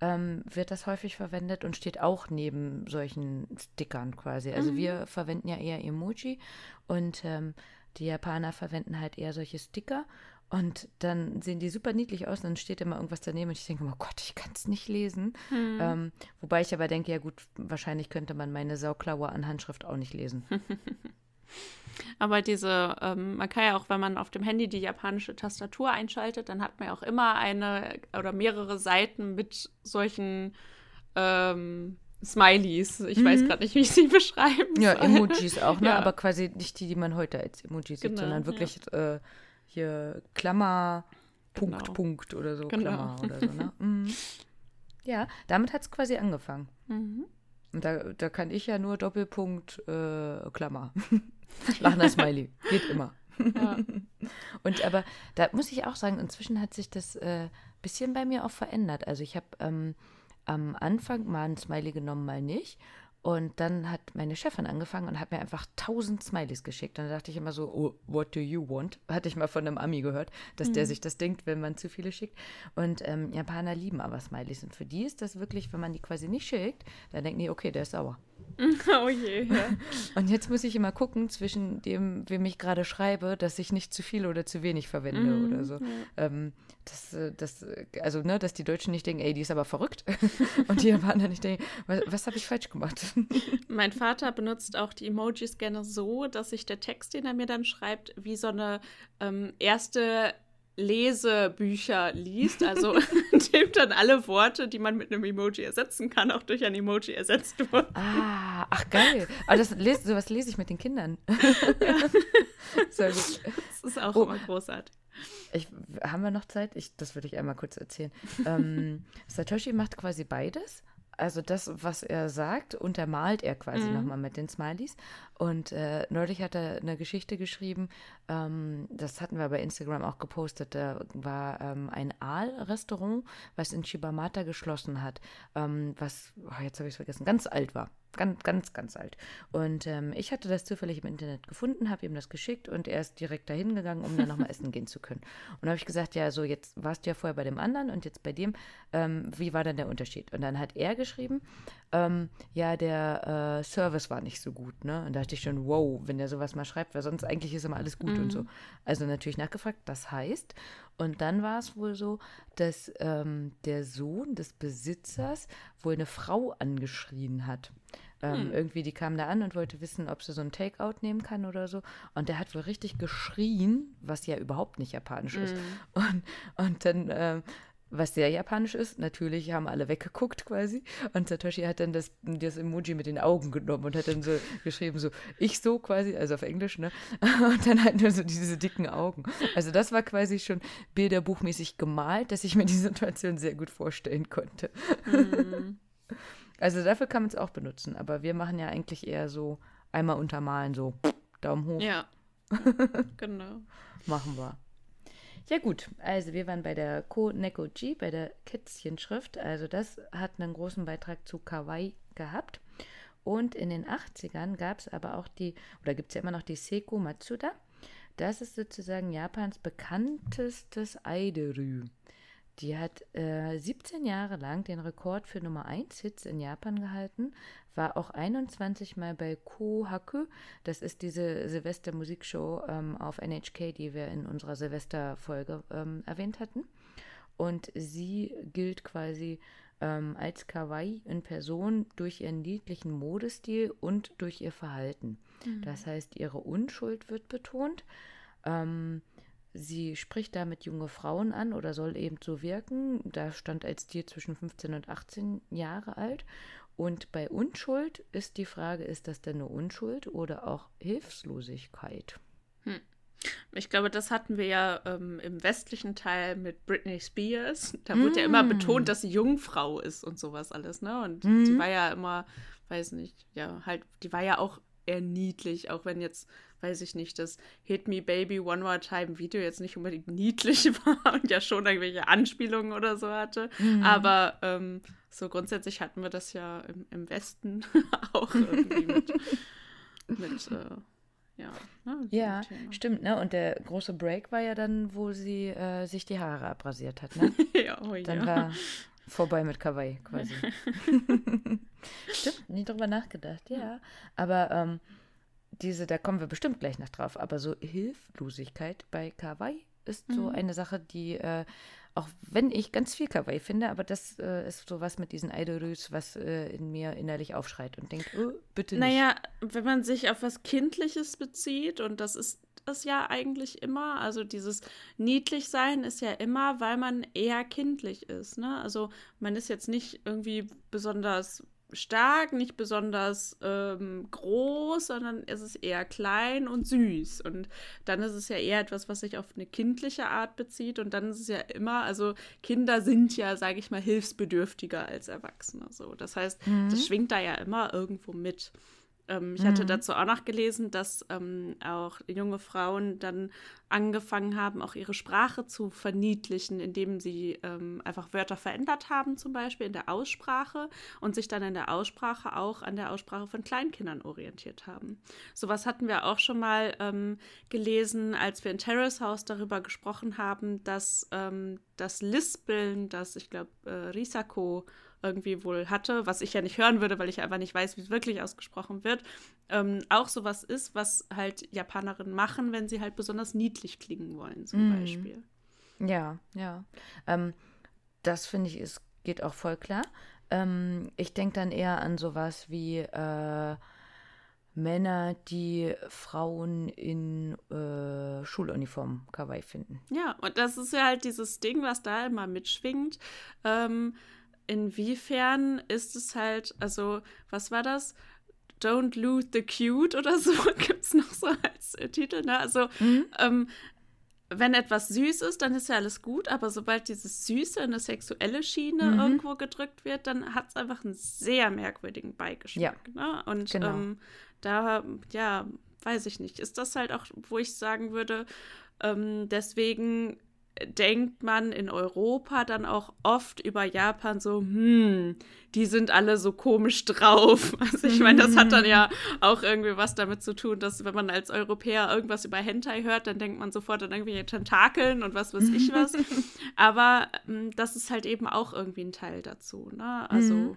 ähm, wird das häufig verwendet und steht auch neben solchen Stickern quasi. Also mhm. wir verwenden ja eher Emoji und ähm, die Japaner verwenden halt eher solche Sticker und dann sehen die super niedlich aus und dann steht immer irgendwas daneben und ich denke, oh Gott, ich kann es nicht lesen. Hm. Ähm, wobei ich aber denke, ja gut, wahrscheinlich könnte man meine Sauklaue an Handschrift auch nicht lesen. *laughs* aber diese, ähm, man kann ja auch, wenn man auf dem Handy die japanische Tastatur einschaltet, dann hat man ja auch immer eine oder mehrere Seiten mit solchen ähm, Smileys. Ich weiß gerade nicht, wie ich sie *laughs* beschreiben Ja, soll. Emojis auch, ne? Ja. Aber quasi nicht die, die man heute als Emoji sieht, Genau, sondern wirklich äh, hier Klammer, Punkt, Genau. Punkt oder so, Genau. Klammer oder so, ne? *laughs* Mhm. Ja, damit hat es quasi angefangen. Mhm. Und da, da kann ich ja nur Doppelpunkt, äh, Klammer. *laughs* Lachender Smiley. Geht immer. Ja. *laughs* Und aber da muss ich auch sagen, inzwischen hat sich das äh, bisschen bei mir auch verändert. Also ich habe ähm, am Anfang mal ein Smiley genommen, mal nicht. Und dann hat meine Chefin angefangen und hat mir einfach tausend Smileys geschickt. Und da dachte ich immer so, oh, what do you want? Hatte ich mal von einem Ami gehört, dass der sich das denkt, wenn man zu viele schickt. Und ähm, Japaner lieben aber Smileys. Und für die ist das wirklich, wenn man die quasi nicht schickt, dann denken die, okay, der ist sauer. *laughs* Oh je. Ja. Und jetzt muss ich immer gucken zwischen dem, wem ich gerade schreibe, dass ich nicht zu viel oder zu wenig verwende Mhm, oder so. Ähm, das, äh, das, äh, also, ne, dass die Deutschen nicht denken, ey, die ist aber verrückt. *laughs* Und die Japaner nicht denken, was, was habe ich falsch gemacht? *laughs* Mein Vater benutzt auch die Emojis gerne so, dass sich der Text, den er mir dann schreibt, wie so eine ähm, erste Lesebücher liest. *laughs* Also *laughs* indem dann alle Worte, die man mit einem Emoji ersetzen kann, auch durch ein Emoji ersetzt wurden. ah, ach geil. Aber das les, sowas lese ich mit den Kindern. *laughs* Sehr gut. Das ist auch Oh. immer großartig. Ich, haben wir noch Zeit? Ich, das würde ich einmal kurz erzählen. ähm, Satoshi macht quasi beides. Also das, was er sagt, untermalt er quasi Mhm. nochmal mit den Smileys. Und äh, neulich hat er eine Geschichte geschrieben, ähm, das hatten wir bei Instagram auch gepostet, da war ähm, ein Aal-Restaurant, was in Shibamata geschlossen hat, ähm, was, oh, jetzt habe ich es vergessen, ganz alt war. Ganz, ganz, ganz alt. Und ähm, ich hatte das zufällig im Internet gefunden, habe ihm das geschickt und er ist direkt dahin gegangen, um dann nochmal essen gehen zu können. Und da habe ich gesagt, ja, so jetzt warst du ja vorher bei dem anderen und jetzt bei dem. Ähm, wie war denn der Unterschied? Und dann hat er geschrieben, ähm, ja, der äh, Service war nicht so gut, ne? Und da dachte ich schon, wow, wenn der sowas mal schreibt, weil sonst eigentlich ist immer alles gut und so. Also natürlich nachgefragt, das heißt. Und dann war es wohl so, dass ähm, der Sohn des Besitzers wohl eine Frau angeschrien hat. Ähm, Irgendwie, die kam da an und wollte wissen, ob sie so ein Takeout nehmen kann oder so. Und der hat wohl richtig geschrien, was ja überhaupt nicht japanisch ist. Und, und dann, ähm, was sehr japanisch ist, natürlich haben alle weggeguckt quasi. Und Satoshi hat dann das, das Emoji mit den Augen genommen und hat dann so geschrieben, so, ich so quasi, also auf Englisch, ne? *laughs* Und dann halt nur so diese dicken Augen. Also das war quasi schon bilderbuchmäßig gemalt, dass ich mir die Situation sehr gut vorstellen konnte. *laughs* Also dafür kann man es auch benutzen, aber wir machen ja eigentlich eher so einmal untermalen, so Daumen hoch, Ja. *laughs* genau. machen wir. Ja gut, also wir waren bei der Ko Neko Ji, bei der Kätzchenschrift. Also das hat einen großen Beitrag zu Kawaii gehabt. Und in den 80ern gab es aber auch die, oder gibt es ja immer noch die Seiko Matsuda. Das ist sozusagen Japans bekanntestes Eiderü. Die hat äh, 17 Jahre lang den Rekord für Nummer 1 Hits in Japan gehalten, war auch 21 Mal bei Kohaku, das ist diese Silvester-Musikshow ähm, auf NHK, die wir in unserer Silvester-Folge ähm, erwähnt hatten. Und sie gilt quasi ähm, als Kawaii in Person durch ihren niedlichen Modestil und durch ihr Verhalten. Das heißt, ihre Unschuld wird betont. Ähm, Sie spricht damit junge Frauen an oder soll eben so wirken. Da stand als Stil zwischen 15 und 18 Jahre alt. Und bei Unschuld ist die Frage, ist das denn eine Unschuld oder auch Hilflosigkeit? Ich glaube, das hatten wir ja ähm, im westlichen Teil mit Britney Spears. Da wurde ja immer betont, dass sie Jungfrau ist und sowas alles, ne? Und die war ja immer, weiß nicht, ja, halt, die war ja auch eher niedlich, auch wenn jetzt, weiß ich nicht, das Hit Me Baby One More Time Video jetzt nicht unbedingt niedlich *laughs* war und ja schon irgendwelche Anspielungen oder so hatte. Aber ähm, so grundsätzlich hatten wir das ja im, im Westen *laughs* auch irgendwie mit, mit äh, ja, ne, Ja, stimmt, ne? Und der große Break war ja dann, wo sie äh, sich die Haare abrasiert hat, ne? *laughs* ja, oh Dann ja. war vorbei mit Kawaii quasi. Stimmt, nie drüber nachgedacht, ja. Aber ähm, diese, da kommen wir bestimmt gleich noch drauf, aber so Hilflosigkeit bei Kawaii ist so eine Sache, die, äh, auch wenn ich ganz viel Kawaii finde, aber das äh, ist so was mit diesen Idolrüs, was äh, in mir innerlich aufschreit und denkt, oh, bitte nicht. Naja, wenn man sich auf was Kindliches bezieht, und das ist es ja eigentlich immer, also dieses Niedlichsein ist ja immer, weil man eher kindlich ist, ne? Also man ist jetzt nicht irgendwie besonders stark, nicht besonders ähm, groß, sondern es ist eher klein und süß. Und dann ist es ja eher etwas, was sich auf eine kindliche Art bezieht. Und dann ist es ja immer, also Kinder sind ja, sage ich mal, hilfsbedürftiger als Erwachsene. So. Das heißt, mhm. das schwingt da ja immer irgendwo mit. Ähm, ich mhm. hatte dazu auch noch gelesen, dass ähm, auch junge Frauen dann angefangen haben, auch ihre Sprache zu verniedlichen, indem sie ähm, einfach Wörter verändert haben, zum Beispiel in der Aussprache und sich dann in der Aussprache auch an der Aussprache von Kleinkindern orientiert haben. Sowas hatten wir auch schon mal ähm, gelesen, als wir in Terrace House darüber gesprochen haben, dass ähm, das Lispeln, das ich glaube äh, Risako irgendwie wohl hatte, was ich ja nicht hören würde, weil ich einfach nicht weiß, wie es wirklich ausgesprochen wird, ähm, auch sowas ist, was halt Japanerinnen machen, wenn sie halt besonders niedlich klingen wollen, zum mm. Beispiel. Ja, ja. Ähm, das finde ich, ist, geht auch voll klar. Ähm, ich denke dann eher an sowas wie äh, Männer, die Frauen in äh, Schuluniform kawaii finden. Ja, und das ist ja halt dieses Ding, was da immer mitschwingt. Ähm, inwiefern ist es halt, also, was war das? Don't lose the cute oder so *laughs* gibt es noch so als äh, Titel, ne? Also, mhm. ähm, wenn etwas süß ist, dann ist ja alles gut, aber sobald dieses Süße in eine sexuelle Schiene mhm. irgendwo gedrückt wird, dann hat es einfach einen sehr merkwürdigen Beigeschmack. Ja. Ne? Und genau. ähm, da, ja, weiß ich nicht, ist das halt auch, wo ich sagen würde, ähm, deswegen denkt man in Europa dann auch oft über Japan so, hm, die sind alle so komisch drauf. *laughs* Also ich meine, das hat dann ja auch irgendwie was damit zu tun, dass wenn man als Europäer irgendwas über Hentai hört, dann denkt man sofort an irgendwelche Tentakeln und was weiß ich was. *laughs* Aber ähm, das ist halt eben auch irgendwie ein Teil dazu, ne? Also mhm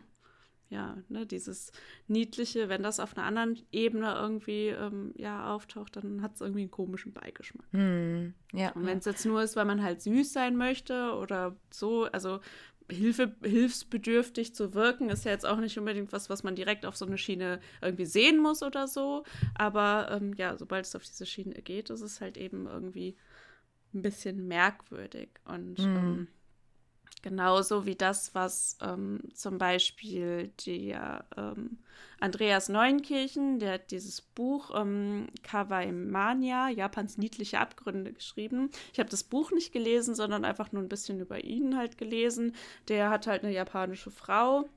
ja, ne, dieses Niedliche, wenn das auf einer anderen Ebene irgendwie ähm, ja, auftaucht, dann hat es irgendwie einen komischen Beigeschmack. Mm, ja, Und wenn es jetzt nur ist, weil man halt süß sein möchte oder so, also Hilfe, hilfsbedürftig zu wirken, ist ja jetzt auch nicht unbedingt was, was man direkt auf so eine Schiene irgendwie sehen muss oder so. Aber ähm, ja, sobald es auf diese Schiene geht, ist es halt eben irgendwie ein bisschen merkwürdig. Und mm. ähm, Genauso wie das, was ähm, zum Beispiel der ähm, Andreas Neunkirchen, der hat dieses Buch ähm, Kawaii Mania, Japans niedliche Abgründe geschrieben. Ich habe das Buch nicht gelesen, sondern einfach nur ein bisschen über ihn halt gelesen. Der hat halt eine japanische Frau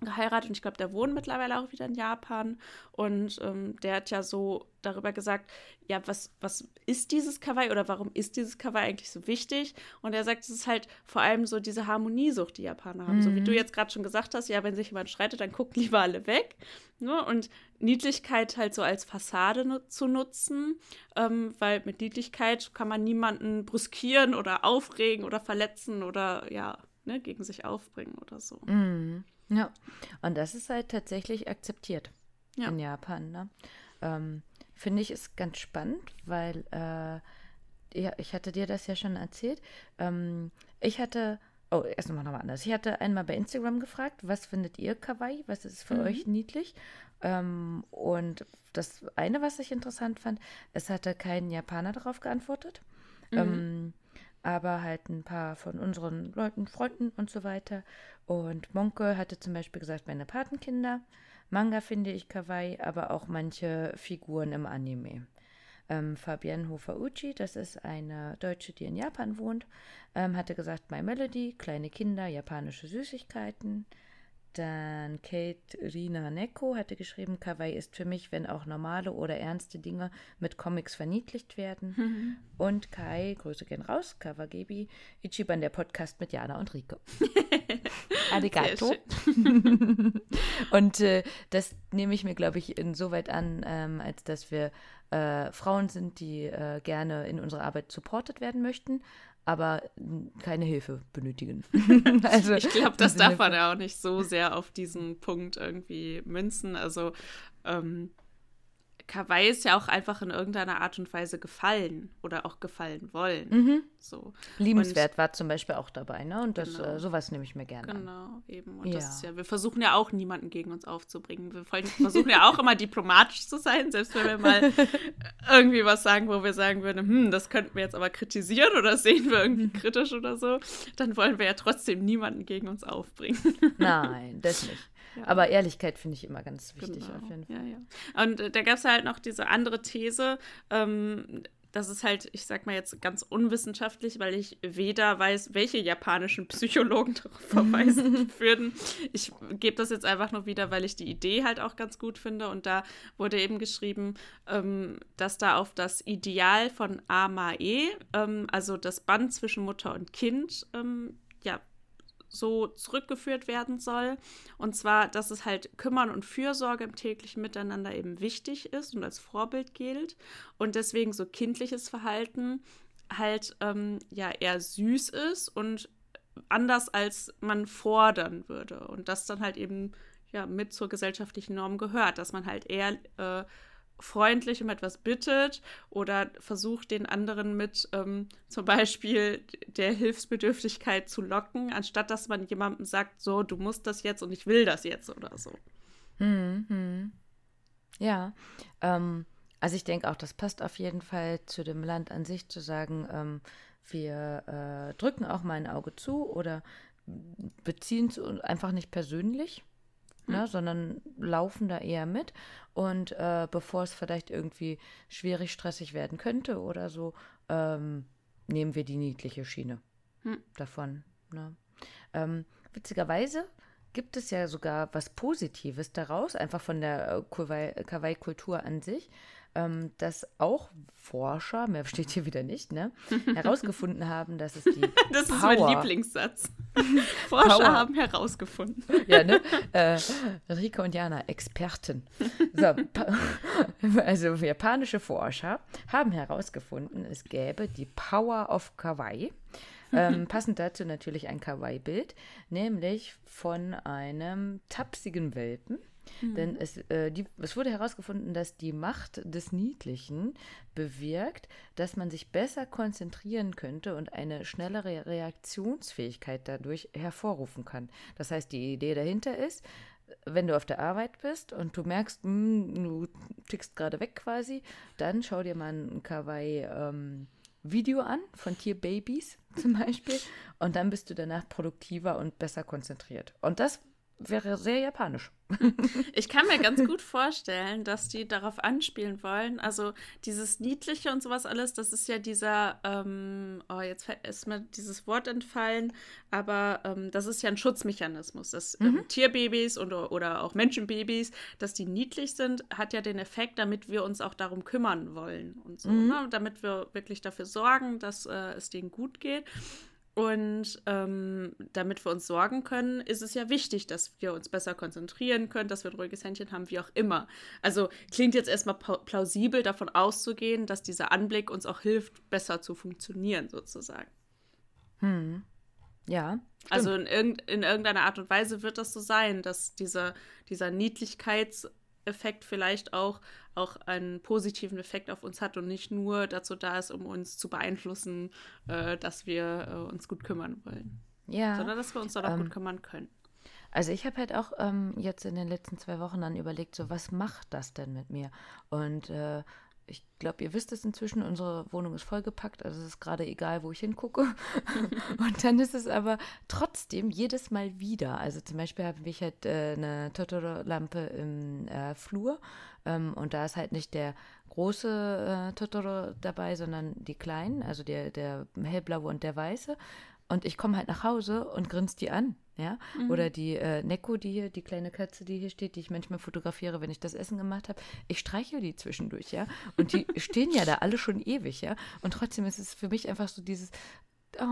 geheiratet und ich glaube, der wohnt mittlerweile auch wieder in Japan. Und ähm, der hat ja so darüber gesagt, ja, was, was ist dieses Kawaii oder warum ist dieses Kawaii eigentlich so wichtig? Und er sagt, es ist halt vor allem so diese Harmoniesucht, die Japaner haben. Mhm. So wie du mhm. jetzt gerade schon gesagt hast, ja, wenn sich jemand streitet, dann guckt lieber *laughs* alle weg. Ne? Und Niedlichkeit halt so als Fassade nu zu nutzen, ähm, weil mit Niedlichkeit kann man niemanden brüskieren oder aufregen oder verletzen oder ja, ne, gegen sich aufbringen oder so. Mhm. Ja, und das ist halt tatsächlich akzeptiert ja. in Japan. Ne? Ähm, Finde ich ist ganz spannend, weil äh, ja, ich hatte dir das ja schon erzählt. Ähm, ich hatte, oh, erst nochmal nochmal anders. Ich hatte einmal bei Instagram gefragt, was findet ihr Kawaii? Was ist für mhm. euch niedlich? Ähm, und das eine, was ich interessant fand, es hatte kein Japaner darauf geantwortet. Mhm. Ähm, aber halt ein paar von unseren Leuten, Freunden und so weiter. Und Monke hatte zum Beispiel gesagt, meine Patenkinder. Manga finde ich kawaii, aber auch manche Figuren im Anime. Ähm, Fabienne Hofer-Uchi, das ist eine Deutsche, die in Japan wohnt, ähm, hatte gesagt, My Melody, kleine Kinder, japanische Süßigkeiten. Dann Kate Rina Neko hatte geschrieben, Kawaii ist für mich, wenn auch normale oder ernste Dinge mit Comics verniedlicht werden. Mhm. *laughs* Und Kai, Grüße gehen raus, Kawagebi, Ichiban, der Podcast mit Jana und Rike. *laughs* Arigato. *laughs* und äh, das nehme ich mir, glaube ich, insoweit an, ähm, als dass wir äh, Frauen sind, die äh, gerne in unserer Arbeit supportet werden möchten, aber keine Hilfe benötigen. *laughs* also, ich glaube, das darf man ja auch nicht so sehr auf diesen Punkt irgendwie münzen. Also ähm, Kawaii ist ja auch einfach in irgendeiner Art und Weise gefallen oder auch gefallen wollen. Mhm. So. Liebenswert und, war zum Beispiel auch dabei, ne? Und das, genau. äh, sowas nehme ich mir gerne genau, an. eben. Und ja. das ist ja, wir versuchen ja auch niemanden gegen uns aufzubringen. Wir versuchen ja auch immer diplomatisch zu sein, selbst wenn wir mal *laughs* irgendwie was sagen, wo wir sagen würden, hm, das könnten wir jetzt aber kritisieren oder sehen wir irgendwie kritisch oder so, dann wollen wir ja trotzdem niemanden gegen uns aufbringen. Nein, das nicht. Ja. Aber Ehrlichkeit finde ich immer ganz wichtig Genau. auf jeden Fall. Ja, ja. Und äh, da gab es halt noch diese andere These, ähm, das ist halt, ich sag mal jetzt ganz unwissenschaftlich, weil ich weder weiß, welche japanischen Psychologen *laughs* darauf verweisen *laughs* würden. Ich gebe das jetzt einfach nur wieder, weil ich die Idee halt auch ganz gut finde. Und da wurde eben geschrieben, ähm, dass da auf das Ideal von Amae, ähm, also das Band zwischen Mutter und Kind, ähm, ja, so zurückgeführt werden soll. Und zwar, dass es halt Kümmern und Fürsorge im täglichen Miteinander eben wichtig ist und als Vorbild gilt. Und deswegen so kindliches Verhalten halt ähm, ja eher süß ist und anders als man fordern würde. Und das dann halt eben ja mit zur gesellschaftlichen Norm gehört, dass man halt eher äh, freundlich um etwas bittet oder versucht, den anderen mit ähm, zum Beispiel der Hilfsbedürftigkeit zu locken, anstatt dass man jemandem sagt, so, du musst das jetzt und ich will das jetzt oder so. Hm, hm. Ja, ähm, also ich denke auch, das passt auf jeden Fall zu dem Land an sich zu sagen, ähm, wir äh, drücken auch mal ein Auge zu oder beziehen es einfach nicht persönlich, ne, sondern laufen da eher mit. Und äh, bevor es vielleicht irgendwie schwierig, stressig werden könnte oder so, ähm, nehmen wir die niedliche Schiene Hm. davon. Ne? Ähm, witzigerweise gibt es ja sogar was Positives daraus, einfach von der äh, Kawaii- Kawaii-Kultur an sich, ähm, dass auch Forscher, mehr steht hier wieder nicht, ne, *laughs* herausgefunden haben, dass es die *laughs* Das ist mein Power- Lieblingssatz. *laughs* Forscher Power. haben herausgefunden. Ja, ne? Äh, Rika und Jana, Experten. So, also japanische Forscher haben herausgefunden, es gäbe die Power of Kawaii. Ähm, passend dazu natürlich ein Kawaii-Bild, nämlich von einem tapsigen Welpen. Denn es, äh, die, es wurde herausgefunden, dass die Macht des Niedlichen bewirkt, dass man sich besser konzentrieren könnte und eine schnellere Reaktionsfähigkeit dadurch hervorrufen kann. Das heißt, die Idee dahinter ist, wenn du auf der Arbeit bist und du merkst, hm, du tickst gerade weg quasi, dann schau dir mal ein Kawaii-Video an von Tierbabys *laughs* zum Beispiel und dann bist du danach produktiver und besser konzentriert. Und das wäre sehr japanisch. *laughs* Ich kann mir ganz gut vorstellen, dass die darauf anspielen wollen. Also dieses Niedliche und sowas alles, das ist ja dieser, ähm, oh, jetzt ist mir dieses Wort entfallen, aber ähm, das ist ja ein Schutzmechanismus, dass ähm, Tierbabys und, oder auch Menschenbabys, dass die niedlich sind, hat ja den Effekt, damit wir uns auch darum kümmern wollen und so, ne? damit wir wirklich dafür sorgen, dass äh, es denen gut geht. Und ähm, damit wir uns sorgen können, ist es ja wichtig, dass wir uns besser konzentrieren können, dass wir ein ruhiges Händchen haben, wie auch immer. Also klingt jetzt erstmal plausibel davon auszugehen, dass dieser Anblick uns auch hilft, besser zu funktionieren, sozusagen. Ja. Also in, irgend, in irgendeiner Art und Weise wird das so sein, dass dieser, dieser Niedlichkeitseffekt vielleicht auch, auch einen positiven Effekt auf uns hat und nicht nur dazu da ist, um uns zu beeinflussen, äh, dass wir äh, uns gut kümmern wollen, Ja. sondern dass wir uns dann auch ähm, gut kümmern können. Also ich habe halt auch ähm, jetzt in den letzten zwei Wochen dann überlegt, so was macht das denn mit mir? Und äh, ich glaube, ihr wisst es inzwischen, unsere Wohnung ist vollgepackt, also es ist gerade egal, wo ich hingucke. *laughs* Und dann ist es aber trotzdem jedes Mal wieder. Also zum Beispiel habe ich halt äh, eine Totoro-Lampe im äh, Flur ähm, und da ist halt nicht der große äh, Totoro dabei, sondern die kleinen, also der, der hellblaue und der weiße. Und ich komme halt nach Hause und grinst die an, ja. Oder die äh, Neko, die hier, die kleine Katze, die hier steht, die ich manchmal fotografiere, wenn ich das Essen gemacht habe. Ich streichel die zwischendurch, ja. Und die *laughs* stehen ja da alle schon ewig, ja. Und trotzdem ist es für mich einfach so dieses, oh,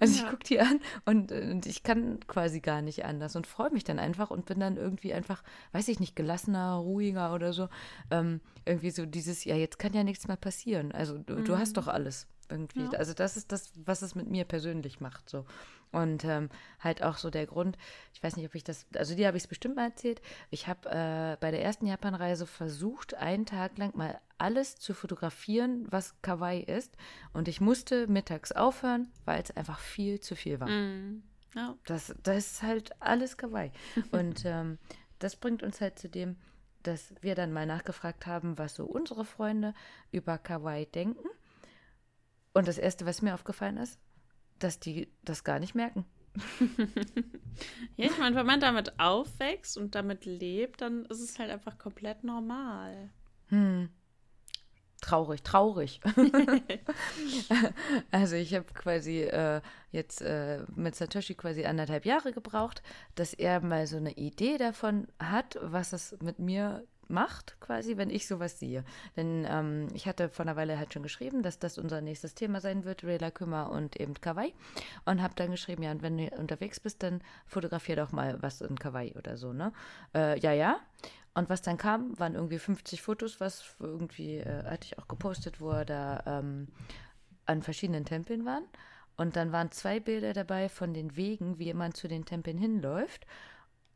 also ich Ja. gucke die an und, äh, und ich kann quasi gar nicht anders und freue mich dann einfach und bin dann irgendwie einfach, weiß ich nicht, gelassener, ruhiger oder so. Ähm, irgendwie so dieses, ja, jetzt kann ja nichts mehr passieren. Also du, du hast doch alles irgendwie. Ja. Also das ist das, was es mit mir persönlich macht. So. Und ähm, halt auch so der Grund, ich weiß nicht, ob ich das, also die habe ich es bestimmt mal erzählt. Ich habe äh, bei der ersten Japanreise versucht, einen Tag lang mal alles zu fotografieren, was Kawaii ist. Und ich musste mittags aufhören, weil es einfach viel zu viel war. Mm. Ja. Das, das ist halt alles Kawaii. *laughs* Und ähm, das bringt uns halt zu dem, dass wir dann mal nachgefragt haben, was so unsere Freunde über Kawaii denken. Und das Erste, was mir aufgefallen ist, dass die das gar nicht merken. *laughs* ja, ich meine, wenn man damit aufwächst und damit lebt, dann ist es halt einfach komplett normal. Hm. Traurig, traurig. *laughs* *laughs* also ich habe quasi äh, jetzt äh, mit Satoshi quasi anderthalb Jahre gebraucht, dass er mal so eine Idee davon hat, was es mit mir macht, quasi, wenn ich sowas sehe. Denn ähm, ich hatte vor einer Weile halt schon geschrieben, dass das unser nächstes Thema sein wird, Rela Kümmer und eben Kawaii. Und habe dann geschrieben, ja, und wenn du unterwegs bist, dann fotografier doch mal was in Kawaii oder so, ne? Äh, ja, ja. Und was dann kam, waren irgendwie 50 Fotos, was irgendwie, äh, hatte ich auch gepostet, wo er da ähm, an verschiedenen Tempeln waren. Und dann waren zwei Bilder dabei von den Wegen, wie man zu den Tempeln hinläuft.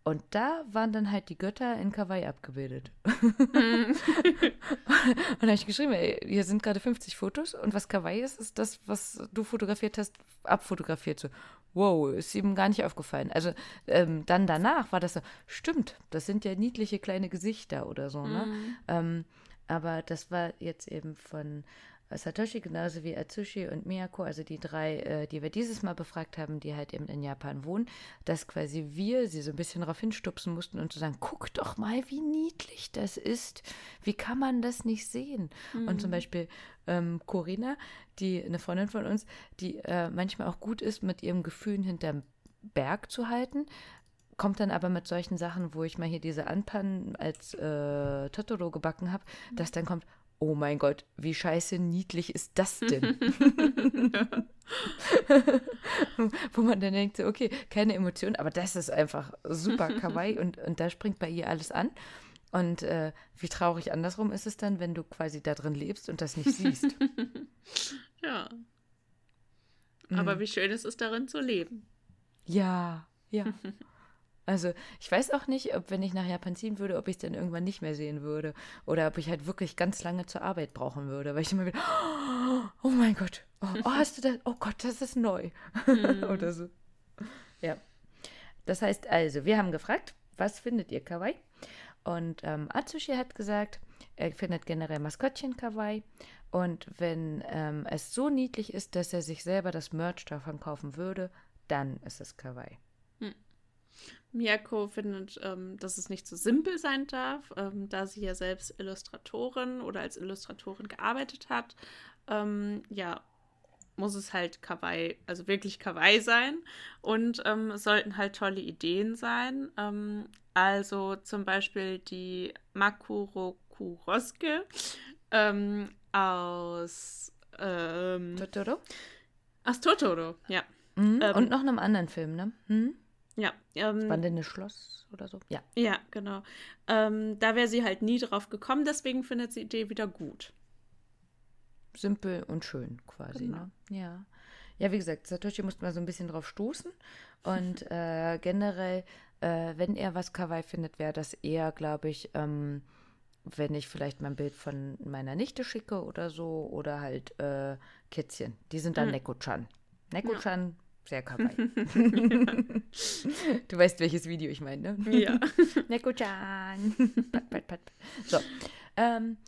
Und da waren dann halt die Götter in Kawaii abgebildet. Mhm. *laughs* und da habe ich geschrieben, ey, hier sind gerade 50 Fotos und was Kawaii ist, ist das, was du fotografiert hast, abfotografiert. So, wow, ist ihm gar nicht aufgefallen. Also ähm, dann danach war das so, stimmt, das sind ja niedliche kleine Gesichter oder so, ne? Mhm. Ähm, aber das war jetzt eben von Satoshi genauso wie Atsushi und Miyako, also die drei, äh, die wir dieses Mal befragt haben, die halt eben in Japan wohnen, dass quasi wir sie so ein bisschen darauf hinstupsen mussten und zu sagen, guck doch mal, wie niedlich das ist. Wie kann man das nicht sehen? Mhm. Und zum mhm. Beispiel ähm, Corinna, die eine Freundin von uns, die äh, manchmal auch gut ist, mit ihrem Gefühl hinterm Berg zu halten, kommt dann aber mit solchen Sachen, wo ich mal hier diese Anpannen als äh, Totoro gebacken habe, mhm. dass dann kommt, oh mein Gott, wie scheiße niedlich ist das denn? *laughs* *laughs* Wo man dann denkt, okay, keine Emotion, aber das ist einfach super kawaii *laughs* und, und da springt bei ihr alles an. Und äh, wie traurig andersrum ist es dann, wenn du quasi da drin lebst und das nicht siehst. ja. Aber mhm. wie schön ist es darin zu leben. Ja, ja. Also ich weiß auch nicht, ob wenn ich nach Japan ziehen würde, ob ich es dann irgendwann nicht mehr sehen würde. Oder ob ich halt wirklich ganz lange zur Arbeit brauchen würde. Weil ich immer wieder, *gasps* oh mein Gott, oh, oh *laughs* hast du das? Oh Gott, das ist neu. Mhm. *laughs* Oder so. Ja. Das heißt also, wir haben gefragt, was findet ihr Kawaii? Und ähm, Atsushi hat gesagt, er findet generell Maskottchen Kawaii. Und wenn ähm, es so niedlich ist, dass er sich selber das Merch davon kaufen würde, dann ist es Kawaii. Miyako findet, ähm, dass es nicht so simpel sein darf, ähm, da sie ja selbst Illustratorin oder als Illustratorin gearbeitet hat. Ähm, ja, muss es halt Kawaii, also wirklich Kawaii sein. Und ähm, es sollten halt tolle Ideen sein. Ähm, also zum Beispiel die Makurokuroske ähm, aus Totoro? Aus Totoro, ja. Mhm. und noch einem anderen Film, ne? Mhm. Ja. Ähm, Wandelndes Schloss oder so? Ja. Ja, genau. Ähm, da wäre sie halt nie drauf gekommen, deswegen findet sie die Idee wieder gut. Simpel und schön quasi, genau. ne? Ja. Ja, wie gesagt, Satoshi musste mal so ein bisschen drauf stoßen. Und *laughs* äh, generell, äh, wenn er was Kawaii findet, wäre das eher, glaube ich, ähm, wenn ich vielleicht mal ein Bild von meiner Nichte schicke oder so. Oder halt äh, Kätzchen. Die sind dann mhm. Neko-chan. Neko-chan ja. Sehr kawaii. *laughs* du weißt, welches Video ich meine, ne? Ja. *laughs* Neko-chan. pat, pat, pat. So. Ähm,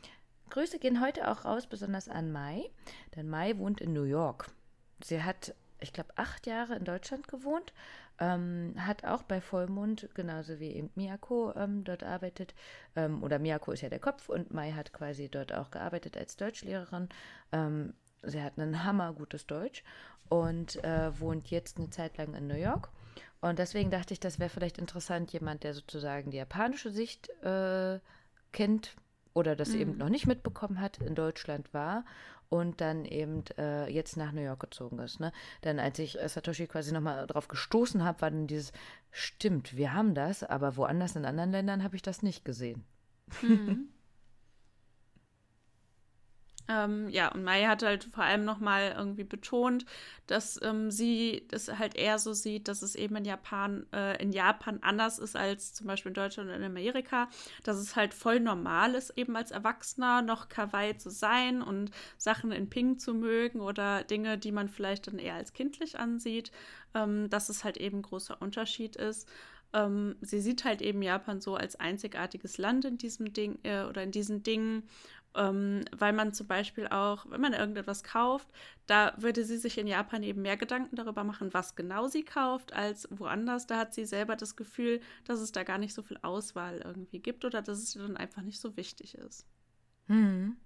Grüße gehen heute auch raus, besonders an Mai. Denn Mai wohnt in New York. Sie hat, ich glaube, acht Jahre in Deutschland gewohnt. Ähm, hat auch bei Vollmond, genauso wie eben Miyako, ähm, dort arbeitet. Ähm, oder Miyako ist ja der Kopf und Mai hat quasi dort auch gearbeitet als Deutschlehrerin. Ähm, sie hat ein hammergutes Deutsch und äh, wohnt jetzt eine Zeit lang in New York. Und deswegen dachte ich, das wäre vielleicht interessant, jemand, der sozusagen die japanische Sicht äh, kennt oder das mhm. eben noch nicht mitbekommen hat, in Deutschland war und dann eben äh, jetzt nach New York gezogen ist. Ne? Denn als ich Satoshi quasi nochmal drauf gestoßen habe, war dann dieses, stimmt, wir haben das, aber woanders in anderen Ländern habe ich das nicht gesehen. Mhm. Ähm, ja, und Mai hat halt vor allem nochmal irgendwie betont, dass ähm, sie das halt eher so sieht, dass es eben in Japan, äh, in Japan anders ist als zum Beispiel in Deutschland und in Amerika, dass es halt voll normal ist, eben als Erwachsener noch kawaii zu sein und Sachen in Pink zu mögen oder Dinge, die man vielleicht dann eher als kindlich ansieht, ähm, dass es halt eben ein großer Unterschied ist. Ähm, sie sieht halt eben Japan so als einzigartiges Land in diesem Ding äh, oder in diesen Dingen Ähm, weil man zum Beispiel auch, wenn man irgendetwas kauft, da würde sie sich in Japan eben mehr Gedanken darüber machen, was genau sie kauft, als woanders. Da hat sie selber das Gefühl, dass es da gar nicht so viel Auswahl irgendwie gibt oder dass es dann einfach nicht so wichtig ist. Hm.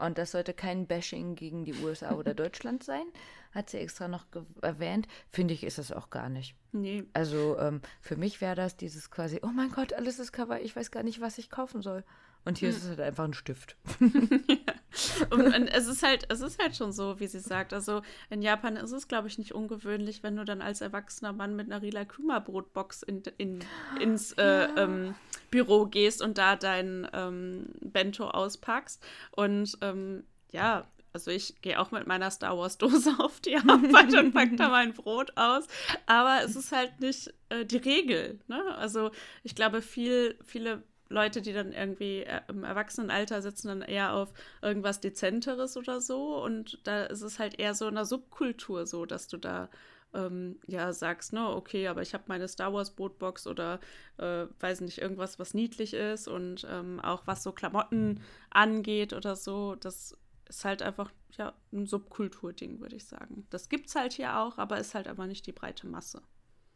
Und das sollte kein Bashing gegen die USA *laughs* oder Deutschland sein, hat sie extra noch erwähnt. Finde ich, ist das auch gar nicht. Nee. Also ähm, für mich wäre das dieses quasi, oh mein Gott, alles ist Cover, ich weiß gar nicht, was ich kaufen soll. Und hier hm. ist es halt einfach ein Stift. ja. *laughs* *laughs* Und, und, es ist halt, es ist halt schon so, wie sie sagt. Also in Japan ist es, glaube ich, nicht ungewöhnlich, wenn du dann als erwachsener Mann mit einer Rila Kuma Brotbox in, in, ins äh, ja. ähm, Büro gehst und da dein ähm, Bento auspackst. Und ähm, ja, also ich gehe auch mit meiner Star Wars Dose *laughs* auf die Arbeit und packe da mein Brot aus. Aber es ist halt nicht äh, die Regel. Ne? Also ich glaube, viel, viele Leute, die dann irgendwie äh, im Erwachsenenalter sitzen, dann eher auf irgendwas Dezenteres oder so. Und da ist es halt eher so in der Subkultur so, dass du da ähm, ja sagst, ne, okay, aber ich habe meine Star Wars Bootbox oder äh, weiß nicht, irgendwas, was niedlich ist und ähm, auch was so Klamotten angeht oder so, das ist halt einfach ja ein Subkulturding, würde ich sagen. Das gibt's halt hier auch, aber ist halt aber nicht die breite Masse.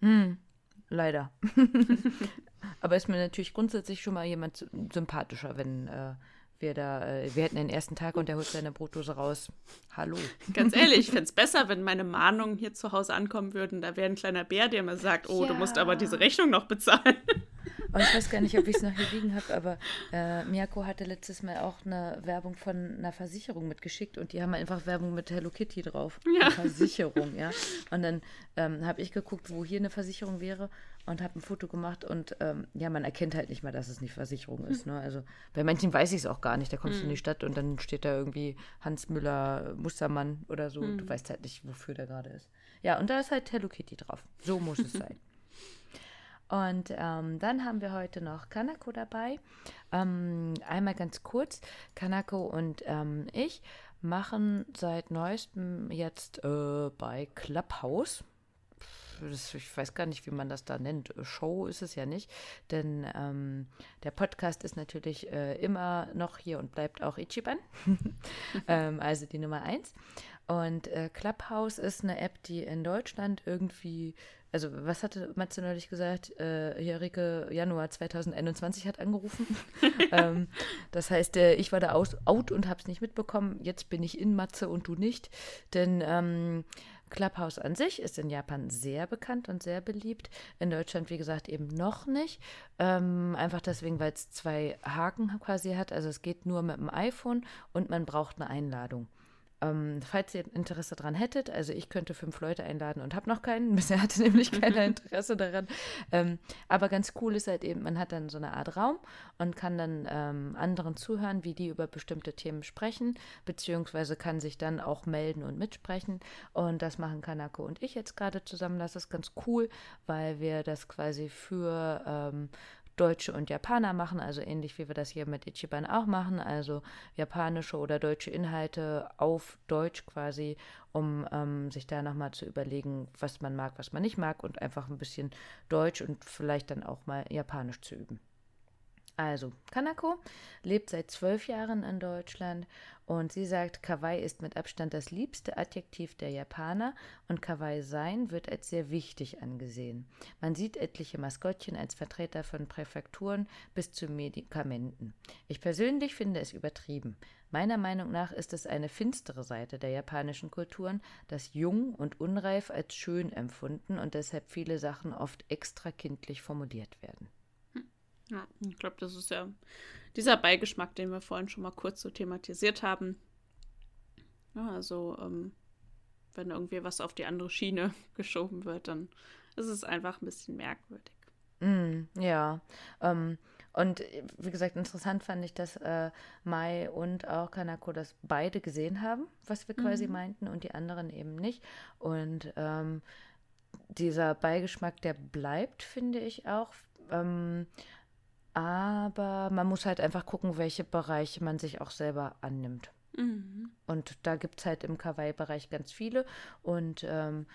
Hm, leider. *laughs* Aber ist mir natürlich grundsätzlich schon mal jemand sympathischer, wenn äh, wir da, äh, wir hätten den ersten Tag und der holt seine Brotdose raus. Hallo. Ganz ehrlich, ich *laughs* fände es besser, wenn meine Mahnungen hier zu Hause ankommen würden. Da wäre ein kleiner Bär, der mir sagt, oh, ja. du musst aber diese Rechnung noch bezahlen. Aber ich weiß gar nicht, ob ich es noch hier liegen habe, aber äh, Miyako hatte letztes Mal auch eine Werbung von einer Versicherung mitgeschickt und die haben einfach Werbung mit Hello Kitty drauf. Ja. Versicherung, ja. Und dann ähm, habe ich geguckt, wo hier eine Versicherung wäre und habe ein Foto gemacht und ähm, ja, man erkennt halt nicht mal, dass es nicht Versicherung ist. Ne? Also bei manchen weiß ich es auch gar nicht. Da kommst du in die hm. Stadt und dann steht da irgendwie Hans Müller Mustermann oder so. Mhm. Du weißt halt nicht, wofür der gerade ist. Ja, und da ist halt Hello Kitty drauf. So muss es *laughs* sein. Und ähm, dann haben wir heute noch Kanako dabei. Ähm, einmal ganz kurz, Kanako und ähm, ich machen seit neuestem jetzt äh, bei Clubhouse das, ich weiß gar nicht, wie man das da nennt. Show ist es ja nicht, denn ähm, der Podcast ist natürlich äh, immer noch hier und bleibt auch Ichiban, *laughs* ähm, also die Nummer eins. Und äh, Clubhouse ist eine App, die in Deutschland irgendwie, also was hatte Matze neulich gesagt? Äh, hier Rike Januar 2021 hat angerufen. *laughs* ähm, das heißt, äh, ich war da aus, out und habe es nicht mitbekommen. Jetzt bin ich in Matze und du nicht. Denn ähm, Clubhouse an sich ist in Japan sehr bekannt und sehr beliebt. In Deutschland, wie gesagt, eben noch nicht. Ähm, einfach deswegen, weil es zwei Haken quasi hat. Also es geht nur mit dem iPhone und man braucht eine Einladung. Ähm, falls ihr Interesse daran hättet, also ich könnte fünf Leute einladen und habe noch keinen. *laughs* Bisher hatte nämlich keiner Interesse daran. Ähm, aber ganz cool ist halt eben, man hat dann so eine Art Raum und kann dann ähm, anderen zuhören, wie die über bestimmte Themen sprechen, beziehungsweise kann sich dann auch melden und mitsprechen. Und das machen Kanako und ich jetzt gerade zusammen. Das ist ganz cool, weil wir das quasi für ähm, Deutsche und Japaner machen, also ähnlich wie wir das hier mit Ichiban auch machen, also japanische oder deutsche Inhalte auf Deutsch quasi, um ähm, sich da nochmal zu überlegen, was man mag, was man nicht mag und einfach ein bisschen Deutsch und vielleicht dann auch mal Japanisch zu üben. Also, Kanako lebt seit zwölf Jahren in Deutschland und sie sagt, Kawaii ist mit Abstand das liebste Adjektiv der Japaner und Kawaii sein wird als sehr wichtig angesehen. Man sieht etliche Maskottchen als Vertreter von Präfekturen bis zu Medikamenten. Ich persönlich finde es übertrieben. Meiner Meinung nach ist es eine finstere Seite der japanischen Kulturen, dass jung und unreif als schön empfunden und deshalb viele Sachen oft extra kindlich formuliert werden. Ja, ich glaube, das ist ja dieser Beigeschmack, den wir vorhin schon mal kurz so thematisiert haben. Ja, also, ähm, wenn irgendwie was auf die andere Schiene *laughs* geschoben wird, dann ist es einfach ein bisschen merkwürdig. Mm, ja, ähm, und wie gesagt, interessant fand ich, dass äh, Mai und auch Kanako das beide gesehen haben, was wir quasi mhm. meinten, und die anderen eben nicht. Und ähm, dieser Beigeschmack, der bleibt, finde ich auch. Ähm, aber man muss halt einfach gucken, welche Bereiche man sich auch selber annimmt. Mhm. Und da gibt es halt im Kawaii-Bereich ganz viele. Und ähm,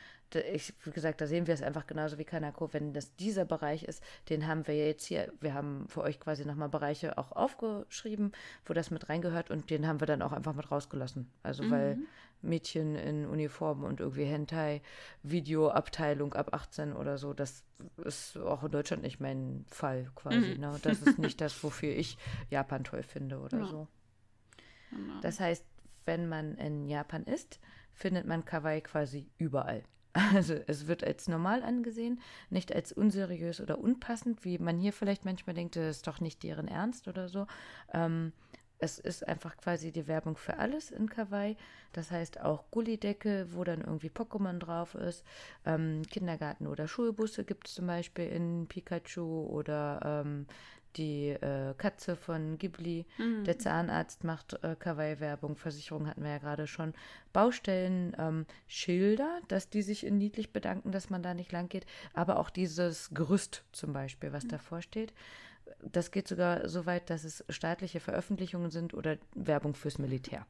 ich, wie gesagt, da sehen wir es einfach genauso wie Kanako. Wenn das dieser Bereich ist, den haben wir jetzt hier, wir haben für euch quasi nochmal Bereiche auch aufgeschrieben, wo das mit reingehört und den haben wir dann auch einfach mit rausgelassen. Also mhm. weil Mädchen in Uniform und irgendwie Hentai, Videoabteilung ab 18 oder so, das ist auch in Deutschland nicht mein Fall quasi. Mhm. Ne? *laughs* Das ist nicht das, wofür ich Japan toll finde oder ja. so. Genau. Das heißt, wenn man in Japan ist, findet man Kawaii quasi überall. *laughs* Also es wird als normal angesehen, nicht als unseriös oder unpassend, wie man hier vielleicht manchmal denkt, das ist doch nicht deren Ernst oder so. Ähm, es ist einfach quasi die Werbung für alles in Kawaii. Das heißt auch Gullidecke, wo dann irgendwie Pokémon drauf ist. Ähm, Kindergarten oder Schulbusse gibt es zum Beispiel in Pikachu oder ähm, die äh, Katze von Ghibli. Mhm. Der Zahnarzt macht äh, Kawaii-Werbung. Versicherung hatten wir ja gerade schon. Baustellen, ähm, Schilder, dass die sich in niedlich bedanken, dass man da nicht lang geht. Aber auch dieses Gerüst zum Beispiel, was mhm. davor steht. Das geht sogar so weit, dass es staatliche Veröffentlichungen sind oder Werbung fürs Militär.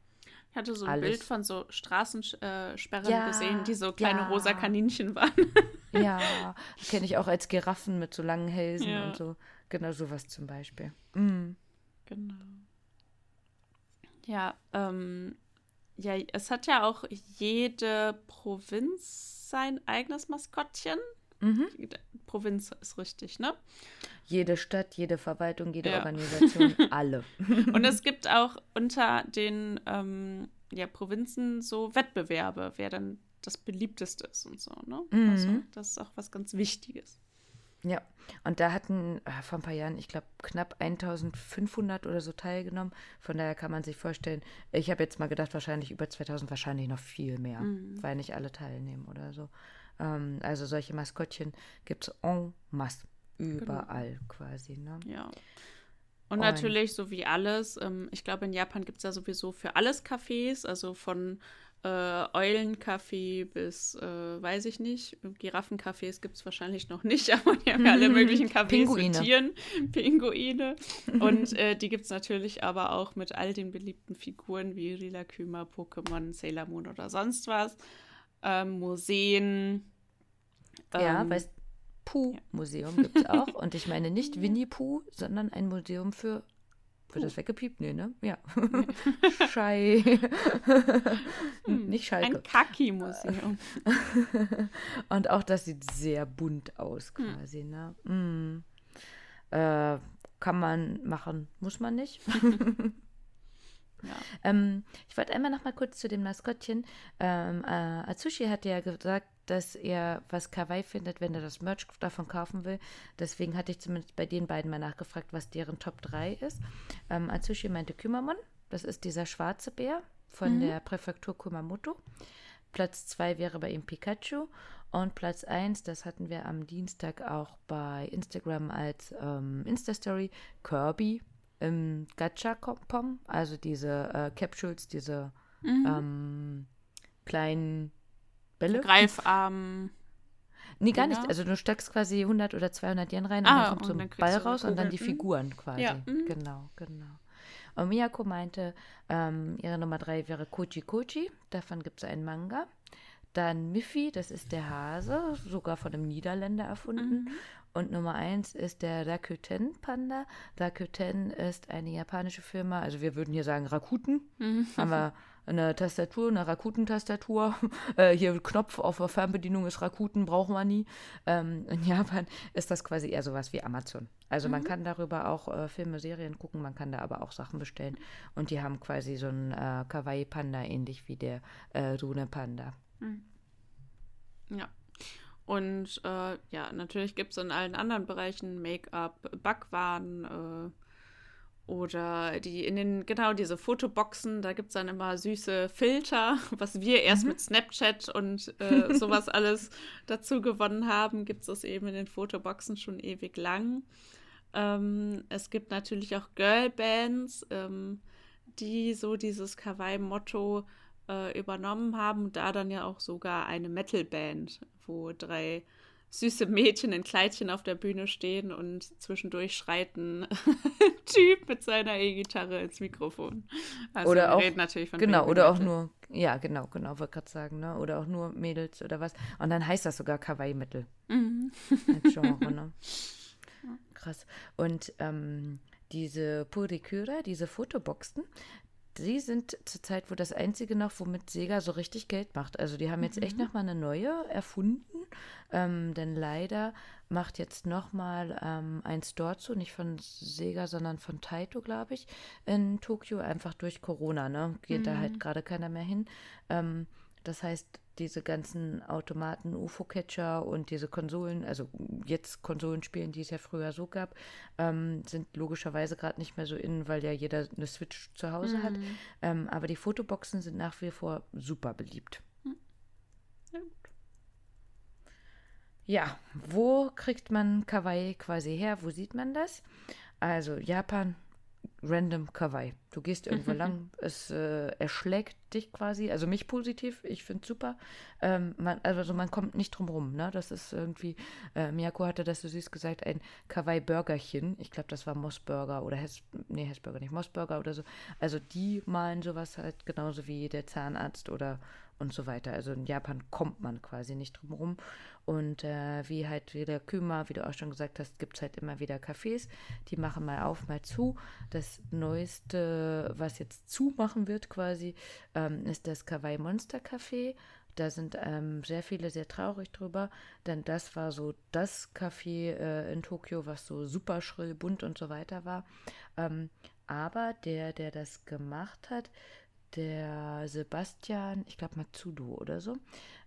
Ich hatte so ein Alles. Bild von so Straßensperren ja, gesehen, die so kleine ja. rosa Kaninchen waren. ja, *laughs* kenne ich auch als Giraffen mit so langen Hälsen ja. und so. Genau sowas zum Beispiel. Mhm. Genau. Ja, ähm, ja, es hat ja auch jede Provinz sein eigenes Maskottchen. Mhm. Provinz ist richtig, ne? Jede Stadt, jede Verwaltung, jede ja. Organisation, *laughs* alle. Und es gibt auch unter den ähm, ja, Provinzen so Wettbewerbe, wer dann das beliebteste ist und so, ne? Mhm. Also das ist auch was ganz Wichtiges. Ja, und da hatten äh, vor ein paar Jahren, ich glaube, knapp 1500 oder so teilgenommen. Von daher kann man sich vorstellen, ich habe jetzt mal gedacht, wahrscheinlich über 2000, wahrscheinlich noch viel mehr, mhm. weil nicht alle teilnehmen oder so. Ähm, also solche Maskottchen gibt es en masse, genau. überall genau. quasi. Ne? Ja. Und, und natürlich, so wie alles, ähm, ich glaube, in Japan gibt es ja sowieso für alles Cafés, also von äh, Eulenkaffee bis, äh, weiß ich nicht, Giraffencafés gibt es wahrscheinlich noch nicht, *laughs* aber die haben ja alle *laughs* möglichen Cafés Pinguine. mit Tieren, Pinguine. *laughs* Und äh, die gibt es natürlich aber auch mit all den beliebten Figuren wie Rilaküma, Pokémon, Sailor Moon oder sonst was. Ähm, Museen. Ähm, ja, weißt Puh-Museum ja. gibt es *laughs* auch. Und ich meine nicht Winnie Puh, sondern ein Museum für wird das weggepiept? Nee, ne? Ja. *laughs* *laughs* Schei. Hm, Nicht Schalke. Ein Kaki-Museum. Und auch das sieht sehr bunt aus, hm. quasi, hm. ne? Mm. Äh, kann man machen, muss man nicht. Ja. Ähm, ich wollte einmal noch mal kurz zu dem Maskottchen. Ähm, äh, Atsushi hat ja gesagt, dass er was Kawaii findet, wenn er das Merch davon kaufen will. Deswegen hatte ich zumindest bei den beiden mal nachgefragt, was deren Top 3 ist. Ähm, Atsushi meinte Kümmermon. Das ist dieser schwarze Bär von mhm. der Präfektur Kumamoto. Platz 2 wäre bei ihm Pikachu. Und Platz 1, das hatten wir am Dienstag auch bei Instagram als ähm, Insta-Story, Kirby im Gacha-Pom, also diese äh, Capsules, diese mhm. ähm, kleinen Bälle. Greifarm. Nee, gar nicht. Also du steckst quasi 100 oder 200 Yen rein und ah, dann kommt so ein Ball raus und dann die Figuren quasi. Ja. Mhm. Genau, genau. Und Miyako meinte, ähm, ihre Nummer 3 wäre Kochi Kochi. Davon gibt es einen Manga. Dann Miffy, das ist der Hase, sogar von einem Niederländer erfunden. Mhm. Und Nummer eins ist der Rakuten Panda. Rakuten ist eine japanische Firma, also wir würden hier sagen Rakuten. Mhm. Haben wir *laughs* eine Tastatur, eine Rakuten-Tastatur. *laughs* Äh, hier Knopf auf der Fernbedienung ist Rakuten, brauchen wir nie. Ähm, in Japan ist das quasi eher sowas wie Amazon. Also mhm. man kann darüber auch äh, Filme, Serien gucken, man kann da aber auch Sachen bestellen. Und die haben quasi so einen äh, Kawaii-Panda, ähnlich wie der äh, Rune-Panda. Mhm. Ja. Und äh, ja, natürlich gibt es in allen anderen Bereichen Make-up, Backwaren äh, oder die in den, genau diese Fotoboxen, da gibt es dann immer süße Filter, *laughs* was wir erst mhm. mit Snapchat und äh, *laughs* sowas alles dazu gewonnen haben, gibt es das eben in den Fotoboxen schon ewig lang. Ähm, es gibt natürlich auch Girlbands, ähm, die so dieses Kawaii-Motto äh, übernommen haben da dann ja auch sogar eine Metalband, wo drei süße Mädchen in Kleidchen auf der Bühne stehen und zwischendurch schreit ein *laughs* Typ mit seiner E-Gitarre ins Mikrofon. Also oder auch, natürlich von Genau, oder auch nur Ja, genau, genau, wollte gerade sagen, ne? Oder auch nur Mädels oder was. Und dann heißt das sogar Kawaii-Mittel. Mhm. Genre, ne? *laughs* Krass. Und ähm, diese Purikura, diese Fotoboxen, die sind zurzeit wohl das einzige noch, womit Sega so richtig Geld macht. Also die haben jetzt echt nochmal eine neue erfunden, ähm, denn leider macht jetzt nochmal ähm, ein Store zu, nicht von Sega, sondern von Taito, glaube ich, in Tokio, einfach durch Corona, ne? Geht da halt gerade keiner mehr hin. Ähm, das heißt, diese ganzen Automaten, UFO-Catcher und diese Konsolen, also jetzt Konsolen spielen, die es ja früher so gab, ähm, sind logischerweise gerade nicht mehr so in, weil ja jeder eine Switch zu Hause hat. Ähm, aber die Fotoboxen sind nach wie vor super beliebt. Ja, gut. Ja, wo kriegt man Kawaii quasi her? Wo sieht man das? Also Japan, random Kawaii. Du gehst irgendwo *laughs* lang, es äh, erschlägt dich quasi, also mich positiv, ich finde super. Ähm, man, also man kommt nicht drum rum, ne? Das ist irgendwie, äh, Miyako hatte das so süß gesagt, ein Kawaii-Burgerchen. Ich glaube, das war Mossburger oder Hess, nee, Hessburger nicht, Mossburger oder so. Also die malen sowas halt genauso wie der Zahnarzt oder und so weiter. Also in Japan kommt man quasi nicht drum rum. Und äh, wie halt wieder Küma, wie du auch schon gesagt hast, gibt es halt immer wieder Cafés. Die machen mal auf, mal zu. Das Neueste, was jetzt zumachen wird quasi, ähm, ist das Kawaii Monster Café. Da sind ähm, sehr viele sehr traurig drüber, denn das war so das Café äh, in Tokio, was so super schrill, bunt und so weiter war. Ähm, aber der, der das gemacht hat, der Sebastian, ich glaube Matsudo oder so,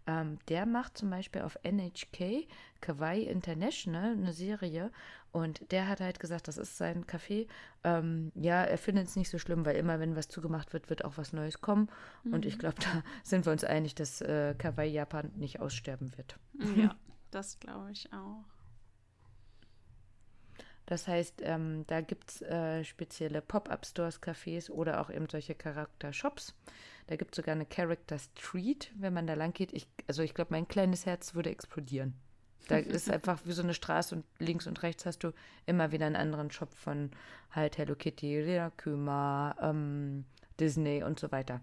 ähm, der macht zum Beispiel auf NHK Kawaii International eine Serie und der hat halt gesagt, das ist sein Café. Ähm, ja, er findet es nicht so schlimm, weil immer, wenn was zugemacht wird, wird auch was Neues kommen. Und ich glaube, *laughs* da sind wir uns einig, dass äh, Kawaii Japan nicht aussterben wird. Ja, das glaube ich auch. Das heißt, ähm, da gibt es äh, spezielle Pop-Up-Stores, Cafés oder auch eben solche Charakter-Shops. Da gibt es sogar eine Character Street, wenn man da lang geht. Ich, also ich glaube, mein kleines Herz würde explodieren. Da *laughs* ist einfach wie so eine Straße und links und rechts hast du immer wieder einen anderen Shop von halt Hello Kitty, Rirakuma, ähm, Disney und so weiter.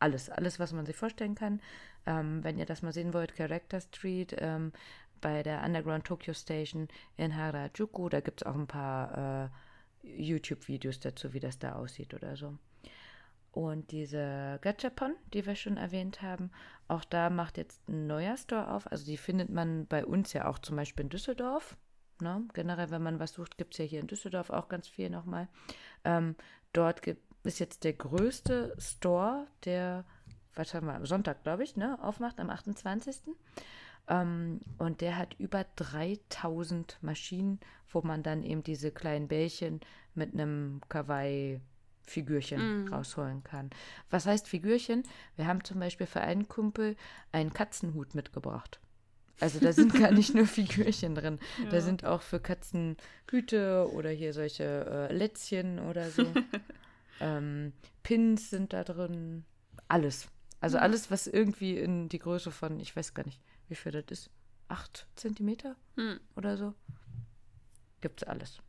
Alles, alles, was man sich vorstellen kann. Ähm, wenn ihr das mal sehen wollt, Character Street, ähm, bei der Underground Tokyo Station in Harajuku. Da gibt es auch ein paar äh, YouTube-Videos dazu, wie das da aussieht oder so. Und diese Gachapon, die wir schon erwähnt haben, auch da macht jetzt ein neuer Store auf. Also die findet man bei uns ja auch zum Beispiel in Düsseldorf. Ne? Generell, wenn man was sucht, gibt es ja hier in Düsseldorf auch ganz viel nochmal. Ähm, dort gibt, ist jetzt der größte Store, der, was haben wir, Sonntag, glaube ich, ne, aufmacht, am 28. Ähm, und der hat über 3000 Maschinen, wo man dann eben diese kleinen Bällchen mit einem Kawaii Figürchen Mhm. rausholen kann. Was heißt Figürchen? Wir haben zum Beispiel für einen Kumpel einen Katzenhut mitgebracht. Also da sind gar nicht nur *laughs* Figürchen drin. Da Ja. sind auch für Katzen Hüte oder hier solche äh, Lätzchen oder so. *laughs* ähm, Pins sind da drin. Alles. Also Ja. alles, was irgendwie in die Größe von, ich weiß gar nicht, wie viel das ist. Acht Zentimeter Hm. oder so. Gibt's alles.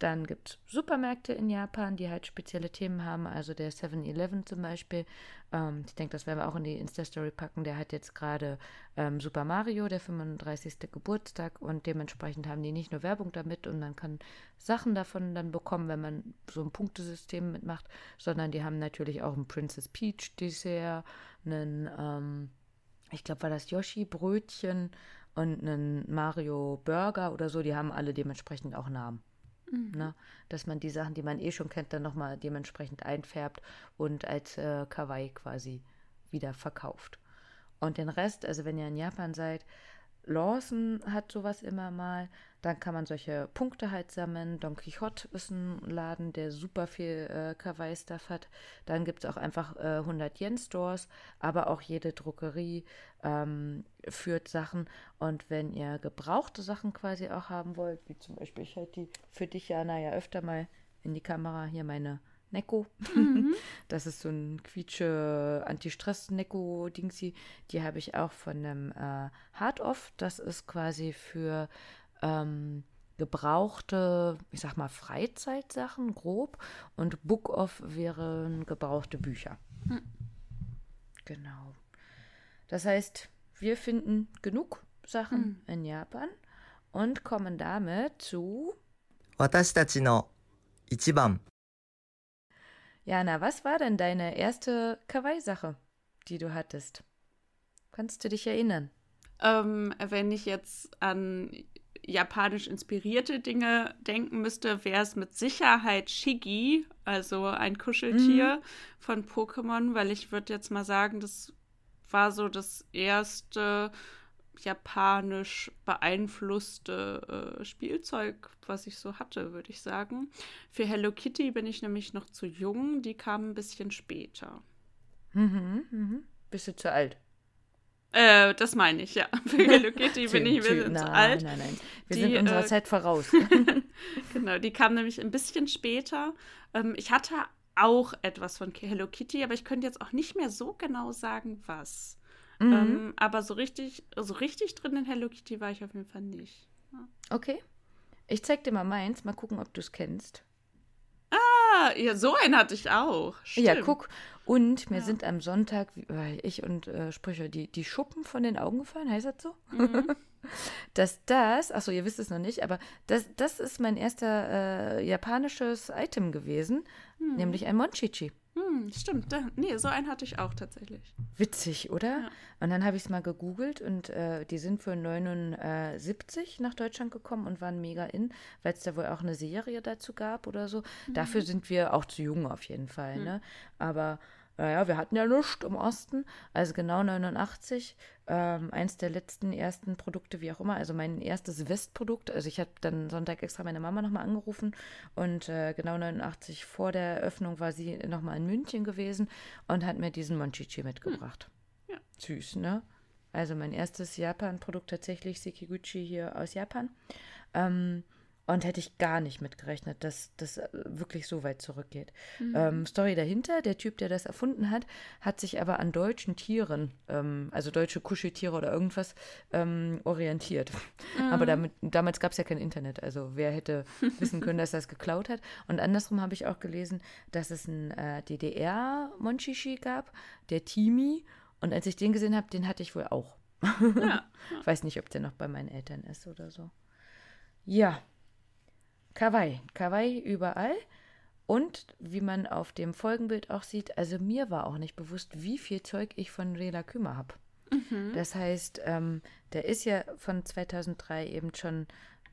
Dann gibt es Supermärkte in Japan, die halt spezielle Themen haben. Also der 7-Eleven zum Beispiel. Ähm, ich denke, das werden wir auch in die Insta-Story packen. Der hat jetzt gerade ähm, Super Mario, der 35. Geburtstag. Und dementsprechend haben die nicht nur Werbung damit und man kann Sachen davon dann bekommen, wenn man so ein Punktesystem mitmacht, sondern die haben natürlich auch ein Princess Peach Dessert, einen, ähm, ich glaube, war das Yoshi-Brötchen und einen Mario Burger oder so. Die haben alle dementsprechend auch Namen. Ne? Dass man die Sachen, die man eh schon kennt, dann nochmal dementsprechend einfärbt und als äh, Kawaii quasi wieder verkauft. Und den Rest, also wenn ihr in Japan seid, Lawson hat sowas immer mal. Dann kann man solche Punkte halt sammeln. Don Quixote ist ein Laden, der super viel äh, Kawaii-Stuff hat. Dann gibt es auch einfach äh, 100 Yen-Stores, aber auch jede Drogerie ähm, führt Sachen. Und wenn ihr gebrauchte Sachen quasi auch haben wollt, wie zum Beispiel, ich halte die für dich, Jana, ja öfter mal in die Kamera, hier meine Neko. *laughs* Das ist so ein quietsche Anti-Stress-Neko-Dingsi. Die habe ich auch von einem äh, Hard-Off. Das ist quasi für ähm, gebrauchte, ich sag mal, Freizeitsachen, grob. Und Book-Off wären gebrauchte Bücher. Hm. Genau. Das heißt, wir finden genug Sachen hm. in Japan und kommen damit zu 私たちの一番 Jana, was war denn deine erste Kawaii-Sache, die du hattest? Kannst du dich erinnern? Ähm, wenn ich jetzt an japanisch inspirierte Dinge denken müsste, wäre es mit Sicherheit Shigi, also ein Kuscheltier mhm. von Pokémon, weil ich würde jetzt mal sagen, das war so das erste japanisch beeinflusste äh, Spielzeug, was ich so hatte, würde ich sagen. Für Hello Kitty bin ich nämlich noch zu jung, die kam ein bisschen später. Mhm, mhm. Bist du zu alt? Äh, das meine ich, ja. *laughs* Für Hello Kitty bin ich ein bisschen zu alt. Nein, nein, Wir die, sind unserer äh, Zeit voraus. *laughs* genau, die kam nämlich ein bisschen später. Ähm, ich hatte auch etwas von Hello Kitty, aber ich könnte jetzt auch nicht mehr so genau sagen, was. Mhm. Ähm, aber so richtig, so richtig drin in Hello Kitty war ich auf jeden Fall nicht. Ja. Okay. Ich zeig dir mal meins, mal gucken, ob du es kennst. Ah, ja, so einen hatte ich auch. Stimmt. Ja, guck. Und mir ja. sind am Sonntag, ich und äh, Sprüche, die, die Schuppen von den Augen gefallen, heißt das so? Mhm. *laughs* Dass das, achso, ihr wisst es noch nicht, aber das, das ist mein erster äh, japanisches Item gewesen, mhm. nämlich ein Monchichi. Hm, stimmt. Da, nee, so einen hatte ich auch tatsächlich. Witzig, oder? Ja. Und dann habe ich es mal gegoogelt und äh, die sind für 79 nach Deutschland gekommen und waren mega in, weil es da wohl auch eine Serie dazu gab oder so. Mhm. Dafür sind wir auch zu jung auf jeden Fall, mhm. ne? Aber naja, wir hatten ja nichts im Osten, also genau 89, ähm, eins der letzten ersten Produkte, wie auch immer, also mein erstes Westprodukt. Also ich habe dann Sonntag extra meine Mama nochmal angerufen und äh, genau 89 vor der Eröffnung war sie nochmal in München gewesen und hat mir diesen Monchichi mitgebracht. Hm. Ja. Süß, ne? Also mein erstes Japan-Produkt tatsächlich, Sekiguchi hier aus Japan. Ähm, und hätte ich gar nicht mitgerechnet, dass das äh, wirklich so weit zurückgeht. Mhm. Ähm, Story dahinter, der Typ, der das erfunden hat, hat sich aber an deutschen Tieren, ähm, also deutsche Kuscheltiere oder irgendwas, ähm, orientiert. Mhm. Aber damit, damals gab es ja kein Internet, also wer hätte *laughs* wissen können, dass er es geklaut hat. Und andersrum habe ich auch gelesen, dass es ein äh, DDR-Monchichi gab, der Timi. Und als ich den gesehen habe, den hatte ich wohl auch. *laughs* ja. Weiß nicht, ob der noch bei meinen Eltern ist oder so. Ja, Kawaii. Kawaii überall. Und wie man auf dem Folgenbild auch sieht, also mir war auch nicht bewusst, wie viel Zeug ich von Rela Kümer habe. Mhm. Das heißt, ähm, der ist ja von 2003 eben schon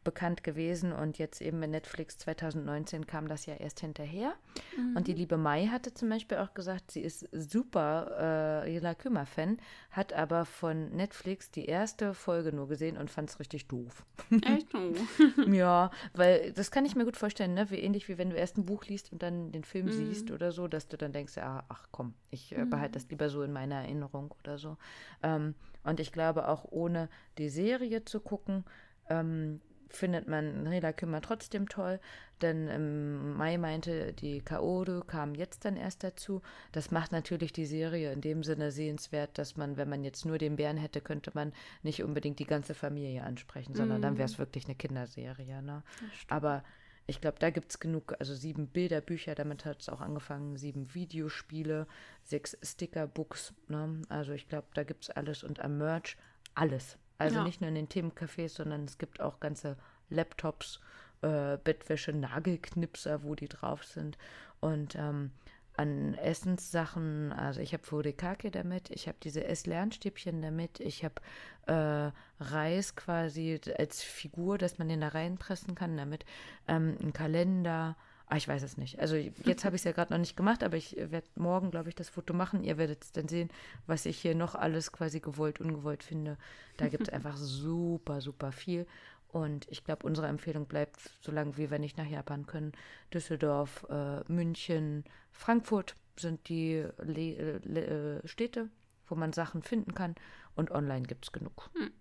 bekannt gewesen und jetzt eben mit Netflix 2019 kam das ja erst hinterher. Mhm. Und die liebe Mai hatte zum Beispiel auch gesagt, sie ist super äh, Jela Kümmer-Fan, hat aber von Netflix die erste Folge nur gesehen und fand es richtig doof. Echt? *laughs* ja, weil das kann ich mir gut vorstellen, ne? Wie ähnlich wie wenn du erst ein Buch liest und dann den Film mhm. siehst oder so, dass du dann denkst, ja, ach komm, ich äh, behalte das lieber so in meiner Erinnerung oder so. Ähm, und ich glaube auch ohne die Serie zu gucken, ähm, findet man Reda Kümmer trotzdem toll, denn im Mai meinte, die Kaoru kam jetzt dann erst dazu. Das macht natürlich die Serie in dem Sinne sehenswert, dass man, wenn man jetzt nur den Bären hätte, könnte man nicht unbedingt die ganze Familie ansprechen, sondern mm. dann wäre es wirklich eine Kinderserie. Ne? Aber ich glaube, da gibt es genug, also sieben Bilderbücher, damit hat es auch angefangen, sieben Videospiele, sechs Stickerbooks. Ne? Also ich glaube, da gibt es alles und am Merch alles. Also ja. nicht nur in den Themencafés, sondern es gibt auch ganze Laptops, äh, Bettwäsche, Nagelknipser, wo die drauf sind. Und ähm, an Essenssachen, also ich habe Furikake damit, ich habe diese Esslernstäbchen damit, ich habe äh, Reis quasi als Figur, dass man den da reinpressen kann damit, ähm, ein Kalender, Ah, ich weiß es nicht. Also jetzt habe ich es ja gerade noch nicht gemacht, aber ich werde morgen, glaube ich, das Foto machen. Ihr werdet es dann sehen, was ich hier noch alles quasi gewollt, ungewollt finde. Da gibt es *laughs* einfach super, super viel. Und ich glaube, unsere Empfehlung bleibt, solange wie wir nicht nach Japan können, Düsseldorf, äh, München, Frankfurt sind die Le Le äh, Städte, wo man Sachen finden kann. Und online gibt es genug. Hm.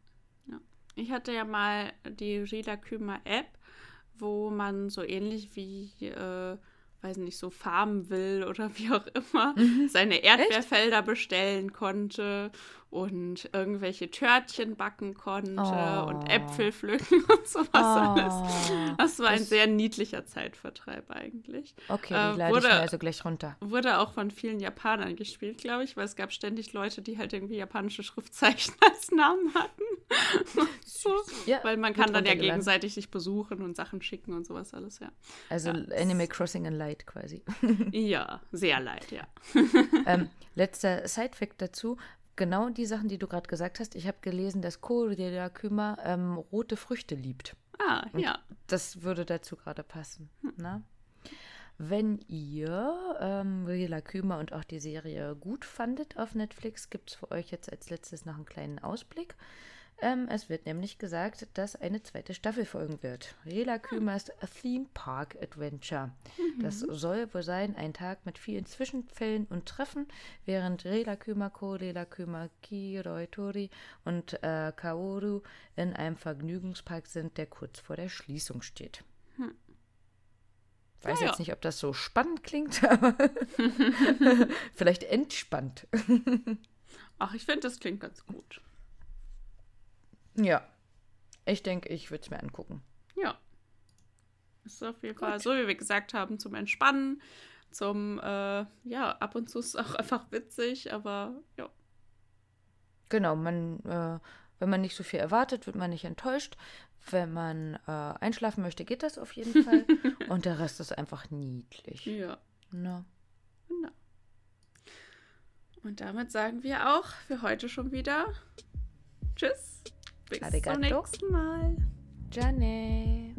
Ja. Ich hatte ja mal die Rila Kümer App wo man so ähnlich wie, äh, weiß nicht, so farmen will oder *laughs* wie auch immer, mhm. seine Erdbeerfelder Echt? bestellen konnte und irgendwelche Törtchen backen konnte oh. und Äpfel pflücken *laughs* und sowas oh. alles. Das war ein Das- sehr niedlicher Zeitvertreib eigentlich. Okay, Äh, die ich wurde- also gleich runter. Wurde auch von vielen Japanern gespielt, glaube ich, weil es gab ständig Leute, die halt irgendwie japanische Schriftzeichen *laughs* als Namen hatten. *laughs* so. Ja, Weil man kann dann ja gegenseitig sich besuchen und Sachen schicken und sowas alles, ja. Also Ja. Animal Crossing in Light quasi. Ja, sehr leid, ja. ähm, letzter Side-Fact dazu. Genau die Sachen, die du gerade gesagt hast. Ich habe gelesen, dass Korya Küma ähm, rote Früchte liebt. Ah, ja. Das würde dazu gerade passen. Na? Wenn ihr ähm, Rila Küma und auch die Serie gut fandet auf Netflix, gibt es für euch jetzt als letztes noch einen kleinen Ausblick. Ähm, es wird nämlich gesagt, dass eine zweite Staffel folgen wird. Rela Kümas Theme Park Adventure. Das soll wohl sein, ein Tag mit vielen Zwischenfällen und Treffen, während Rela Küma, Ko, Rela Küma, Kiroi Tori und äh, Kaoru in einem Vergnügungspark sind, der kurz vor der Schließung steht. Weiß Ja, jetzt nicht, ob das so spannend klingt, *laughs* aber *laughs* vielleicht entspannt. *laughs* Ach, ich finde, das klingt ganz gut. Ja, ich denke, ich würde es mir angucken. Ja. Ist auf jeden Fall, so wie wir gesagt haben, zum Entspannen, zum, äh, ja, ab und zu ist es auch *laughs* einfach witzig, aber ja. Genau, man, äh, wenn man nicht so viel erwartet, wird man nicht enttäuscht. Wenn man äh, einschlafen möchte, geht das auf jeden Fall. *laughs* Und der Rest ist einfach niedlich. Ja. Na. Genau. Und damit sagen wir auch für heute schon wieder Tschüss. Bis Arigato. zum nächsten Mal. Jane.